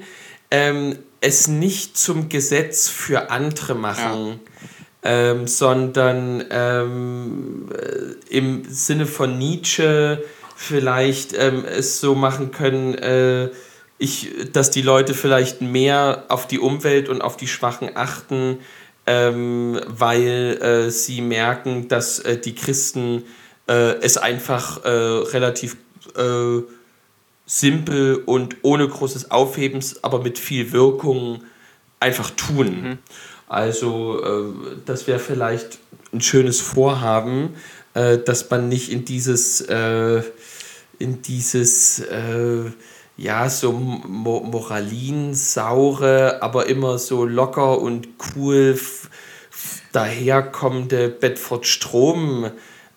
[SPEAKER 2] ähm, es nicht zum Gesetz für andere machen, ja. Ähm, sondern ähm, äh, im Sinne von Nietzsche vielleicht ähm, es so machen können, äh, ich, dass die Leute vielleicht mehr auf die Umwelt und auf die Schwachen achten, ähm, weil äh, sie merken, dass äh, die Christen äh, es einfach äh, relativ simpel und ohne großes Aufhebens, aber mit viel Wirkung einfach tun. Mhm. Also äh, das wäre vielleicht ein schönes Vorhaben, äh, dass man nicht in dieses, äh, in dieses äh, ja, so mo moralinsaure, aber immer so locker und cool daherkommende Bedford Strom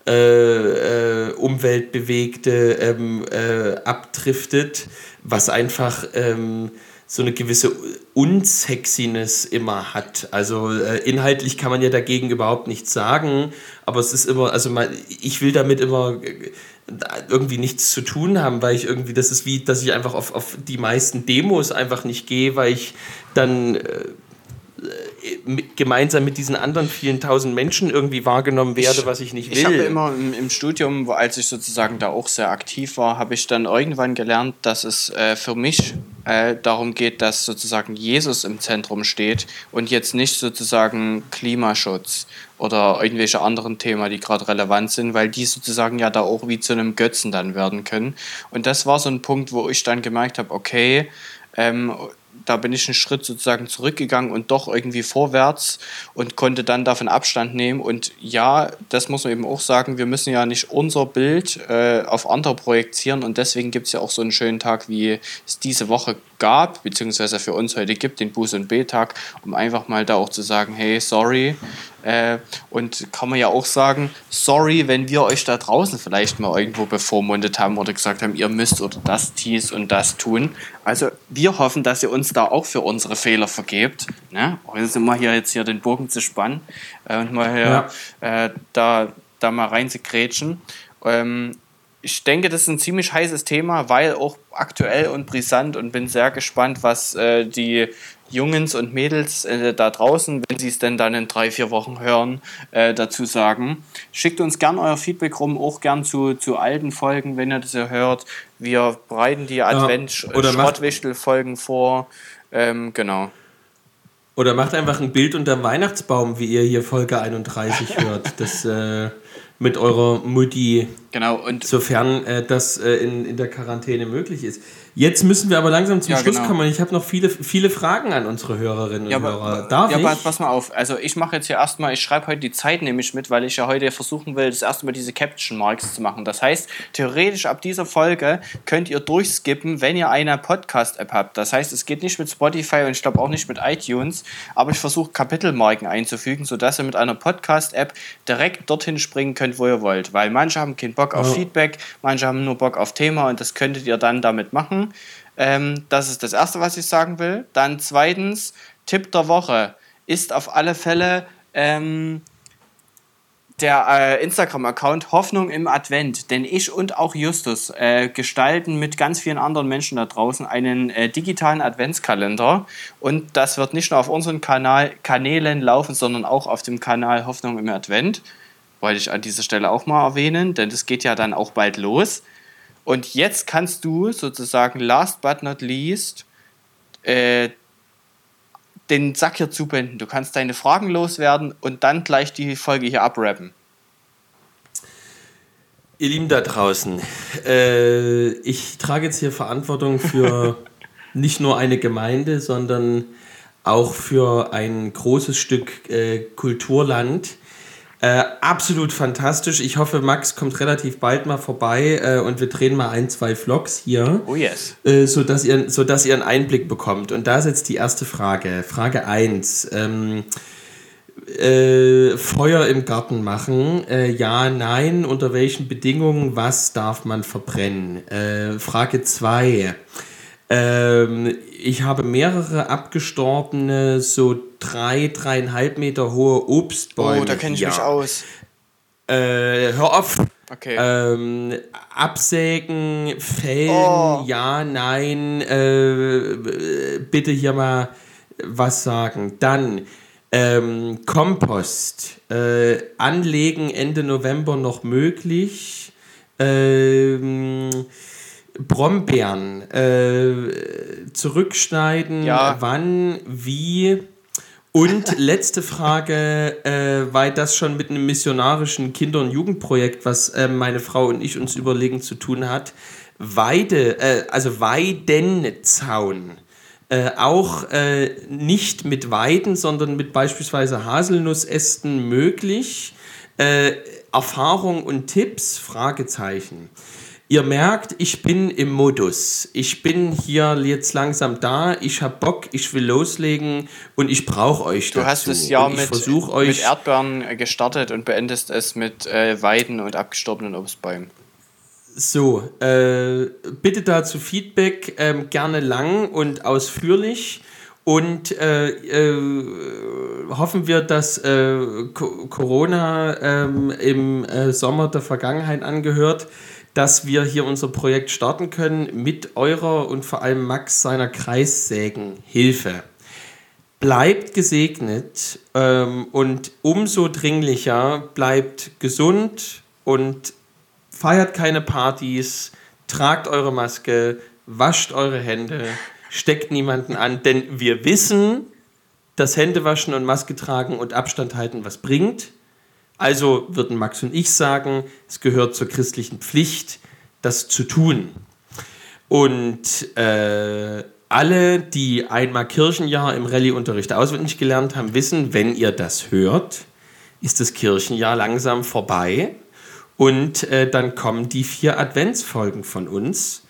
[SPEAKER 2] äh, äh, umweltbewegte ähm, äh, abdriftet, was einfach ähm, so eine gewisse Unsexiness immer hat. Also äh, inhaltlich kann man ja dagegen überhaupt nichts sagen, aber es ist immer, also man, ich will damit immer äh, irgendwie nichts zu tun haben, weil ich irgendwie, das ist wie, dass ich einfach auf, auf die meisten Demos einfach nicht gehe, weil ich dann äh, gemeinsam mit diesen anderen vielen tausend Menschen irgendwie wahrgenommen werde, was ich nicht will.
[SPEAKER 1] Ich habe immer im, im, Studium, als ich sozusagen da auch sehr aktiv war, habe ich dann irgendwann gelernt, dass es äh, für mich äh, darum geht, dass sozusagen Jesus im Zentrum steht und jetzt nicht sozusagen Klimaschutz oder irgendwelche anderen Themen, die gerade relevant sind, weil die sozusagen ja da auch wie zu einem Götzen dann werden können. Und das war so ein Punkt, wo ich dann gemerkt habe, okay, ähm, da bin ich einen Schritt sozusagen zurückgegangen und doch irgendwie vorwärts und konnte dann davon Abstand nehmen. Und ja, das muss man eben auch sagen, wir müssen ja nicht unser Bild äh, auf andere projizieren und deswegen gibt es ja auch so einen schönen Tag, wie es diese Woche gab, beziehungsweise für uns heute gibt, den Buß- und B-Tag, um einfach mal da auch zu sagen, hey, sorry, äh, und kann man ja auch sagen, sorry, wenn wir euch da draußen vielleicht mal irgendwo bevormundet haben oder gesagt haben, ihr müsst oder das, dies und das tun. Also wir hoffen, dass ihr uns da auch für unsere Fehler vergebt. Ne? Und sind wir hier jetzt hier den Bogen zu spannen äh, und mal hier ja. äh, da, da mal rein zu grätschen. Ähm, ich denke, das ist ein ziemlich heißes Thema, weil auch aktuell und brisant und bin sehr gespannt, was äh, die Jungens und Mädels äh, da draußen, wenn sie es denn dann in drei, vier Wochen hören, äh, dazu sagen. Schickt uns gern euer Feedback rum, auch gern zu, zu alten Folgen, wenn ihr das ja hört. Wir bereiten die Advent-Schrottwichtel-Folgen vor. Ähm, genau.
[SPEAKER 2] Oder macht einfach ein Bild unter dem Weihnachtsbaum, wie ihr hier Folge 31 hört. Das äh, mit eurer Mutti.
[SPEAKER 1] Genau, und.
[SPEAKER 2] Sofern äh, das äh, in, in der Quarantäne möglich ist. Jetzt müssen wir aber langsam zum ja, Schluss genau. kommen. Ich habe noch viele, viele Fragen an unsere Hörerinnen
[SPEAKER 1] ja,
[SPEAKER 2] und
[SPEAKER 1] Hörer. Darf ja, ich? Aber pass mal auf. Also ich mache jetzt hier erstmal, ich schreibe heute die Zeit nämlich mit, weil ich ja heute versuchen will, das erste Mal diese Caption Marks zu machen. Das heißt, theoretisch ab dieser Folge könnt ihr durchskippen, wenn ihr eine Podcast-App habt. Das heißt, es geht nicht mit Spotify und ich glaube auch nicht mit iTunes, aber ich versuche Kapitelmarken einzufügen, sodass ihr mit einer Podcast-App direkt dorthin springen könnt, wo ihr wollt. Weil manche haben keinen Bock auf oh. Feedback, manche haben nur Bock auf Thema und das könntet ihr dann damit machen. Ähm, das ist das Erste, was ich sagen will. Dann zweitens, Tipp der Woche ist auf alle Fälle ähm, der äh, Instagram-Account Hoffnung im Advent. Denn ich und auch Justus äh, gestalten mit ganz vielen anderen Menschen da draußen einen äh, digitalen Adventskalender. Und das wird nicht nur auf unseren Kanal, Kanälen laufen, sondern auch auf dem Kanal Hoffnung im Advent. Wollte ich an dieser Stelle auch mal erwähnen, denn das geht ja dann auch bald los. Und jetzt kannst du sozusagen, last but not least, äh, den Sack hier zubinden. Du kannst deine Fragen loswerden und dann gleich die Folge hier abrappen.
[SPEAKER 2] Ihr Lieben da draußen, äh, ich trage jetzt hier Verantwortung für nicht nur eine Gemeinde, sondern auch für ein großes Stück äh, Kulturland äh, absolut fantastisch. Ich hoffe, Max kommt relativ bald mal vorbei äh, und wir drehen mal ein, zwei Vlogs hier.
[SPEAKER 1] Oh yes.
[SPEAKER 2] Äh, sodass, ihr, sodass ihr einen Einblick bekommt. Und da ist jetzt die erste Frage. Frage 1. Ähm, äh, Feuer im Garten machen? Äh, ja, nein. Unter welchen Bedingungen? Was darf man verbrennen? Äh, Frage 2. Ähm, ich habe mehrere abgestorbene, so drei, dreieinhalb Meter hohe Obstbäume.
[SPEAKER 1] Oh, da kenne ich ja. mich aus.
[SPEAKER 2] Äh, hör auf.
[SPEAKER 1] Okay.
[SPEAKER 2] Ähm, absägen, fällen, oh. ja, nein, äh, bitte hier mal was sagen. Dann ähm, Kompost. Äh, anlegen Ende November noch möglich. Ähm, Brombeeren äh, zurückschneiden, ja. wann, wie. Und letzte Frage, äh, weil das schon mit einem missionarischen Kinder- und Jugendprojekt, was äh, meine Frau und ich uns überlegen zu tun hat, Weide, äh, also Weidenzaun. Äh, auch äh, nicht mit Weiden, sondern mit beispielsweise Haselnussästen möglich. Äh, Erfahrung und Tipps? Fragezeichen. Ihr merkt, ich bin im Modus. Ich bin hier jetzt langsam da. Ich habe Bock, ich will loslegen und ich brauche euch
[SPEAKER 1] du dazu. Hast das Jahr mit, mit Erdbeeren gestartet und beendest es mit äh, Weiden und abgestorbenen Obstbäumen.
[SPEAKER 2] So, äh, bitte dazu Feedback, äh, gerne lang und ausführlich. Und äh, äh, hoffen wir, dass äh, Corona ähm, im äh, Sommer der Vergangenheit angehört dass wir hier unser Projekt starten können mit eurer und vor allem Max seiner Kreissägenhilfe. bleibt gesegnet ähm, und umso dringlicher bleibt gesund und feiert keine Partys, tragt eure Maske, wascht eure Hände, steckt niemanden an, denn wir wissen, dass Händewaschen und Maske tragen und Abstand halten was bringt. Also würden Max und ich sagen, es gehört zur christlichen Pflicht, das zu tun. Und äh, alle, die einmal Kirchenjahr im Rallye-Unterricht auswendig gelernt haben, wissen, wenn ihr das hört, ist das Kirchenjahr langsam vorbei. Und äh, dann kommen die vier Adventsfolgen von uns.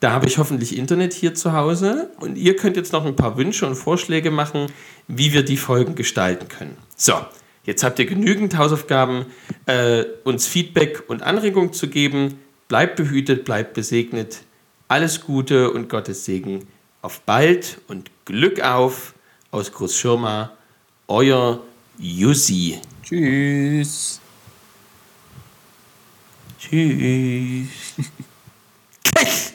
[SPEAKER 2] Da habe ich hoffentlich Internet hier zu Hause. Und ihr könnt jetzt noch ein paar Wünsche und Vorschläge machen, wie wir die Folgen gestalten können. So, jetzt habt ihr genügend Hausaufgaben, äh, uns Feedback und Anregung zu geben. Bleibt behütet, bleibt besegnet. Alles Gute und Gottes Segen. Auf bald und Glück auf aus Großschirma. Euer Jussi.
[SPEAKER 1] Tschüss.
[SPEAKER 2] Tschüss.